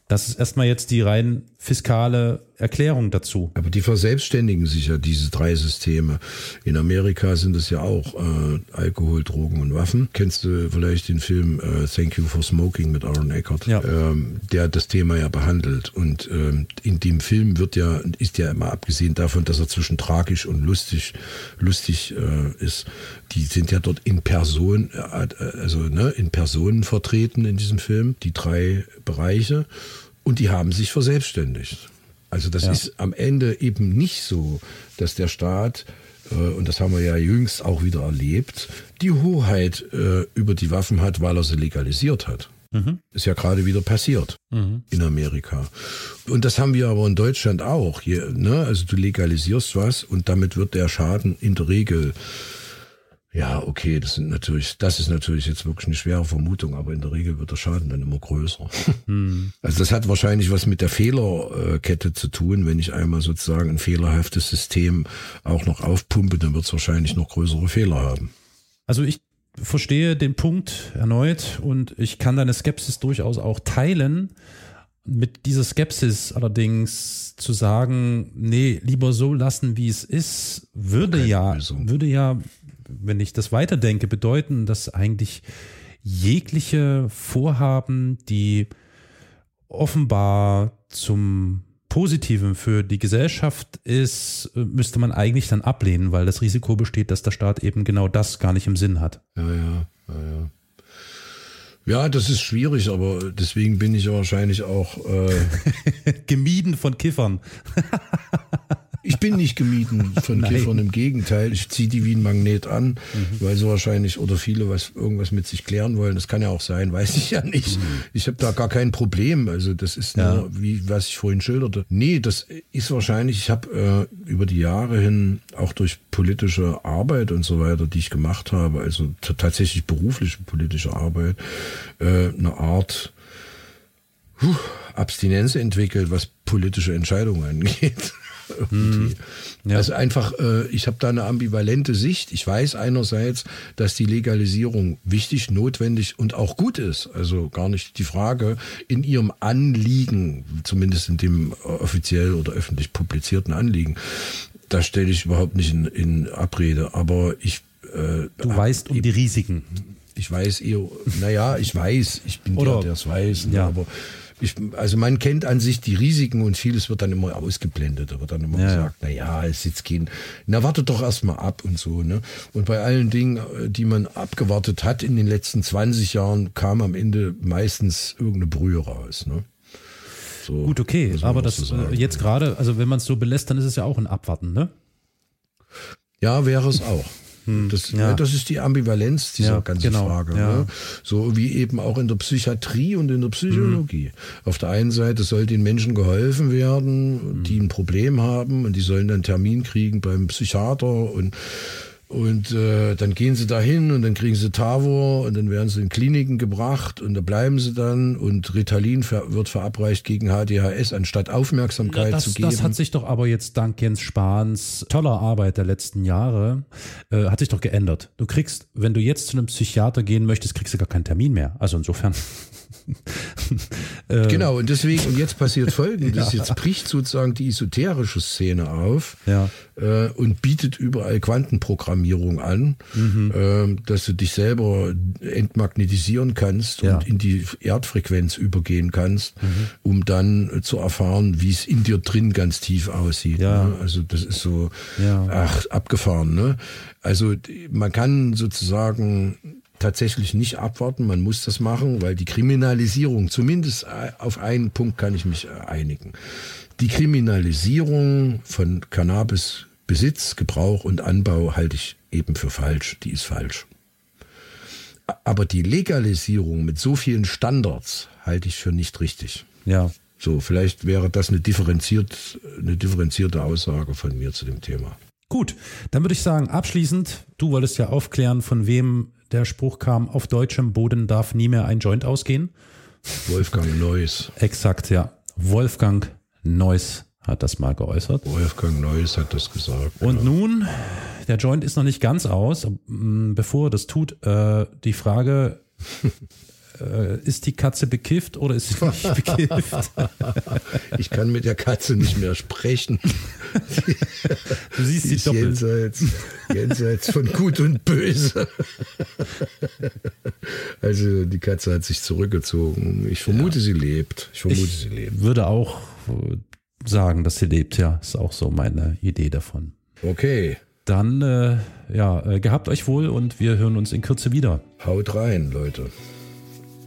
A: Das ist erstmal jetzt die rein fiskale Erklärung dazu.
B: Aber die verselbstständigen sich ja, diese drei Systeme. In Amerika sind es ja auch äh, Alkohol, Drogen und Waffen. Kennst du vielleicht den Film äh, Thank You for Smoking mit Aaron Eckhart, ja. ähm, der das Thema ja behandelt. Und ähm, in dem Film wird ja, ist ja immer abgesehen davon, dass er zwischen tragisch und lustig, lustig äh, ist, die sind ja dort in Person, äh, also ne, in Personen vertreten in diesem Film, die drei Bereiche. Und die haben sich verselbstständigt. Also das ja. ist am Ende eben nicht so, dass der Staat, äh, und das haben wir ja jüngst auch wieder erlebt, die Hoheit äh, über die Waffen hat, weil er sie legalisiert hat. Mhm. Ist ja gerade wieder passiert mhm. in Amerika. Und das haben wir aber in Deutschland auch. Hier, ne? Also du legalisierst was und damit wird der Schaden in der Regel ja, okay, das sind natürlich, das ist natürlich jetzt wirklich eine schwere Vermutung, aber in der Regel wird der Schaden dann immer größer. Hm. Also das hat wahrscheinlich was mit der Fehlerkette zu tun. Wenn ich einmal sozusagen ein fehlerhaftes System auch noch aufpumpe, dann wird es wahrscheinlich noch größere Fehler haben.
A: Also ich verstehe den Punkt erneut und ich kann deine Skepsis durchaus auch teilen. Mit dieser Skepsis allerdings zu sagen, nee, lieber so lassen, wie es ist, würde ja, also. würde ja wenn ich das weiterdenke, bedeuten, dass eigentlich jegliche Vorhaben, die offenbar zum Positiven für die Gesellschaft ist, müsste man eigentlich dann ablehnen, weil das Risiko besteht, dass der Staat eben genau das gar nicht im Sinn hat.
B: Ja, ja. ja. Ja, das ist schwierig, aber deswegen bin ich wahrscheinlich auch
A: äh gemieden von Kiffern.
B: Ich bin nicht gemieden von Kiffern, im Gegenteil. Ich ziehe die wie ein Magnet an, mhm. weil sie wahrscheinlich oder viele was irgendwas mit sich klären wollen. Das kann ja auch sein, weiß ich ja nicht. Mhm. Ich habe da gar kein Problem. Also das ist ja. nur, wie was ich vorhin schilderte. Nee, das ist wahrscheinlich, ich habe äh, über die Jahre hin, auch durch politische Arbeit und so weiter, die ich gemacht habe, also tatsächlich berufliche politische Arbeit, äh, eine Art huh, Abstinenz entwickelt, was politische Entscheidungen angeht. Hm. Ja. Also einfach, äh, ich habe da eine ambivalente Sicht. Ich weiß einerseits, dass die Legalisierung wichtig, notwendig und auch gut ist. Also gar nicht die Frage in ihrem Anliegen, zumindest in dem offiziell oder öffentlich publizierten Anliegen. Da stelle ich überhaupt nicht in, in Abrede. Aber ich
A: äh, du weißt um die Risiken.
B: Ich weiß eher, naja, ich weiß, ich bin Oder, der, der es weiß, ja. aber ich, also man kennt an sich die Risiken und vieles wird dann immer ausgeblendet. Da wird dann immer ja, gesagt, na ja, es sitzt kein, na wartet doch erstmal ab und so, ne? Und bei allen Dingen, äh, die man abgewartet hat in den letzten 20 Jahren, kam am Ende meistens irgendeine Brühe raus, ne?
A: So, Gut, okay, aber das so äh, jetzt gerade, also wenn man es so belässt, dann ist es ja auch ein Abwarten, ne?
B: Ja, wäre es auch. Hm, das, ja. das ist die Ambivalenz dieser ja, ganzen genau, Frage. Ja. Ne? So wie eben auch in der Psychiatrie und in der Psychologie. Hm. Auf der einen Seite soll den Menschen geholfen werden, die hm. ein Problem haben und die sollen dann Termin kriegen beim Psychiater und und äh, dann gehen sie dahin und dann kriegen sie Tavor und dann werden sie in Kliniken gebracht und da bleiben sie dann und Ritalin ver wird verabreicht gegen HDHS, anstatt Aufmerksamkeit
A: das,
B: zu geben.
A: Das hat sich doch aber jetzt dank Jens Spahns toller Arbeit der letzten Jahre, äh, hat sich doch geändert. Du kriegst, wenn du jetzt zu einem Psychiater gehen möchtest, kriegst du gar keinen Termin mehr. Also insofern.
B: Äh, genau, und deswegen, und jetzt passiert folgendes, ja. jetzt bricht sozusagen die esoterische Szene auf ja. äh, und bietet überall Quantenprogrammierung an, mhm. äh, dass du dich selber entmagnetisieren kannst ja. und in die Erdfrequenz übergehen kannst, mhm. um dann zu erfahren, wie es in dir drin ganz tief aussieht. Ne? Also das ist so, ach, abgefahren. Ne? Also man kann sozusagen tatsächlich nicht abwarten, man muss das machen, weil die Kriminalisierung, zumindest äh, auf einen Punkt kann ich mich äh, einigen. Die Kriminalisierung von Cannabisbesitz, Gebrauch und Anbau halte ich eben für falsch. Die ist falsch. Aber die Legalisierung mit so vielen Standards halte ich für nicht richtig.
A: Ja.
B: So, vielleicht wäre das eine, differenziert, eine differenzierte Aussage von mir zu dem Thema.
A: Gut, dann würde ich sagen, abschließend, du wolltest ja aufklären, von wem der Spruch kam, auf deutschem Boden darf nie mehr ein Joint ausgehen.
B: Wolfgang Neuss.
A: Exakt, ja. Wolfgang Neuss hat das mal geäußert.
B: Wolfgang Neuss hat das gesagt.
A: Und ja. nun, der Joint ist noch nicht ganz aus. Bevor er das tut, äh, die Frage, äh, ist die Katze bekifft oder ist sie nicht bekifft?
B: ich kann mit der Katze nicht mehr sprechen.
A: Du siehst sie doppelt.
B: Jenseits, jenseits von Gut und Böse. Also die Katze hat sich zurückgezogen. Ich vermute, ja. sie lebt.
A: Ich vermute, ich sie lebt. würde auch äh, sagen, dass sie lebt. Ja, ist auch so meine Idee davon.
B: Okay.
A: Dann, äh, ja, äh, gehabt euch wohl und wir hören uns in Kürze wieder.
B: Haut rein, Leute.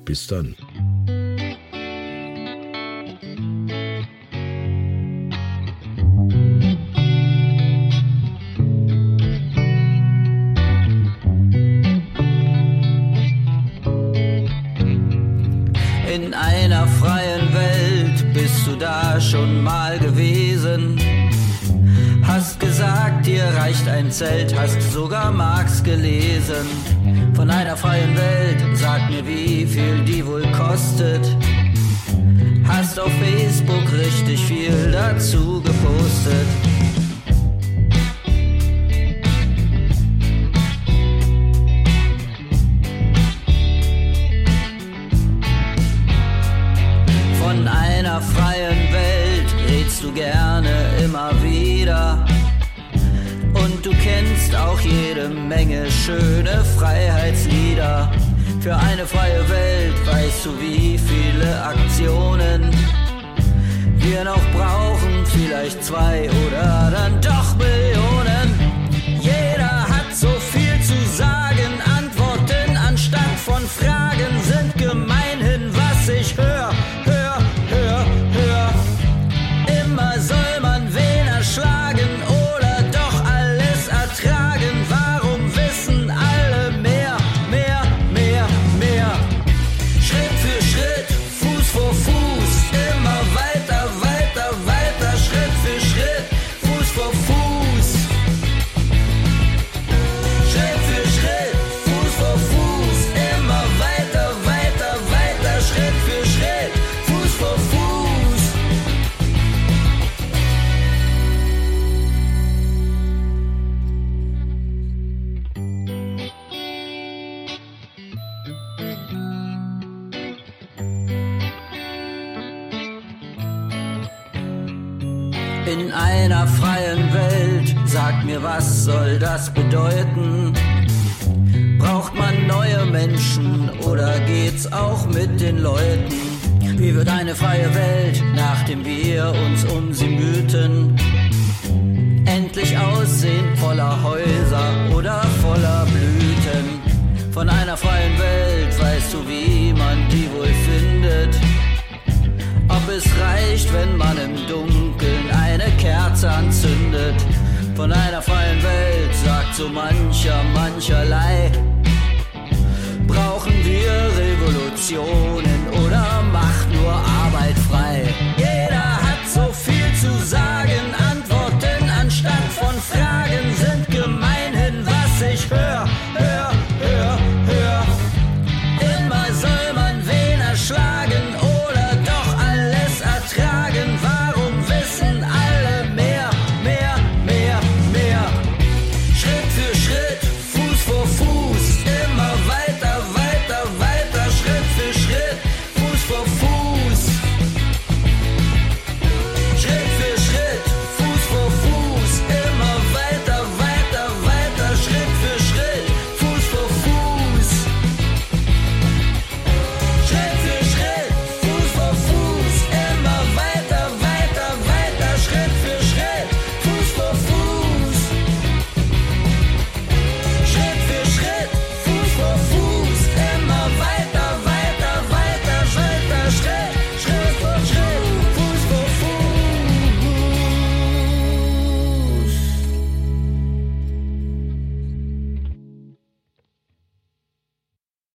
B: Bis dann.
C: In einer freien Welt bist du da schon mal gewesen. Hast gesagt, dir reicht ein Zelt, hast sogar Marx gelesen von einer freien Welt. Sag mir, wie viel die wohl kostet. Hast auf Facebook richtig viel dazu gepostet. Menge schöne Freiheitslieder. Für eine freie Welt weißt du, wie viele Aktionen wir noch brauchen. Vielleicht zwei oder dann doch Millionen. Was soll das bedeuten? Braucht man neue Menschen oder geht's auch mit den Leuten? Wie wird eine freie Welt, nachdem wir uns um sie mühten? Endlich aussehen voller Häuser oder voller Blüten. Von einer freien Welt weißt du, wie man die wohl findet. Ob es reicht, wenn man im Dunkeln eine Kerze anzündet. Von einer freien Welt sagt so mancher, mancherlei. Brauchen wir Revolutionen oder macht nur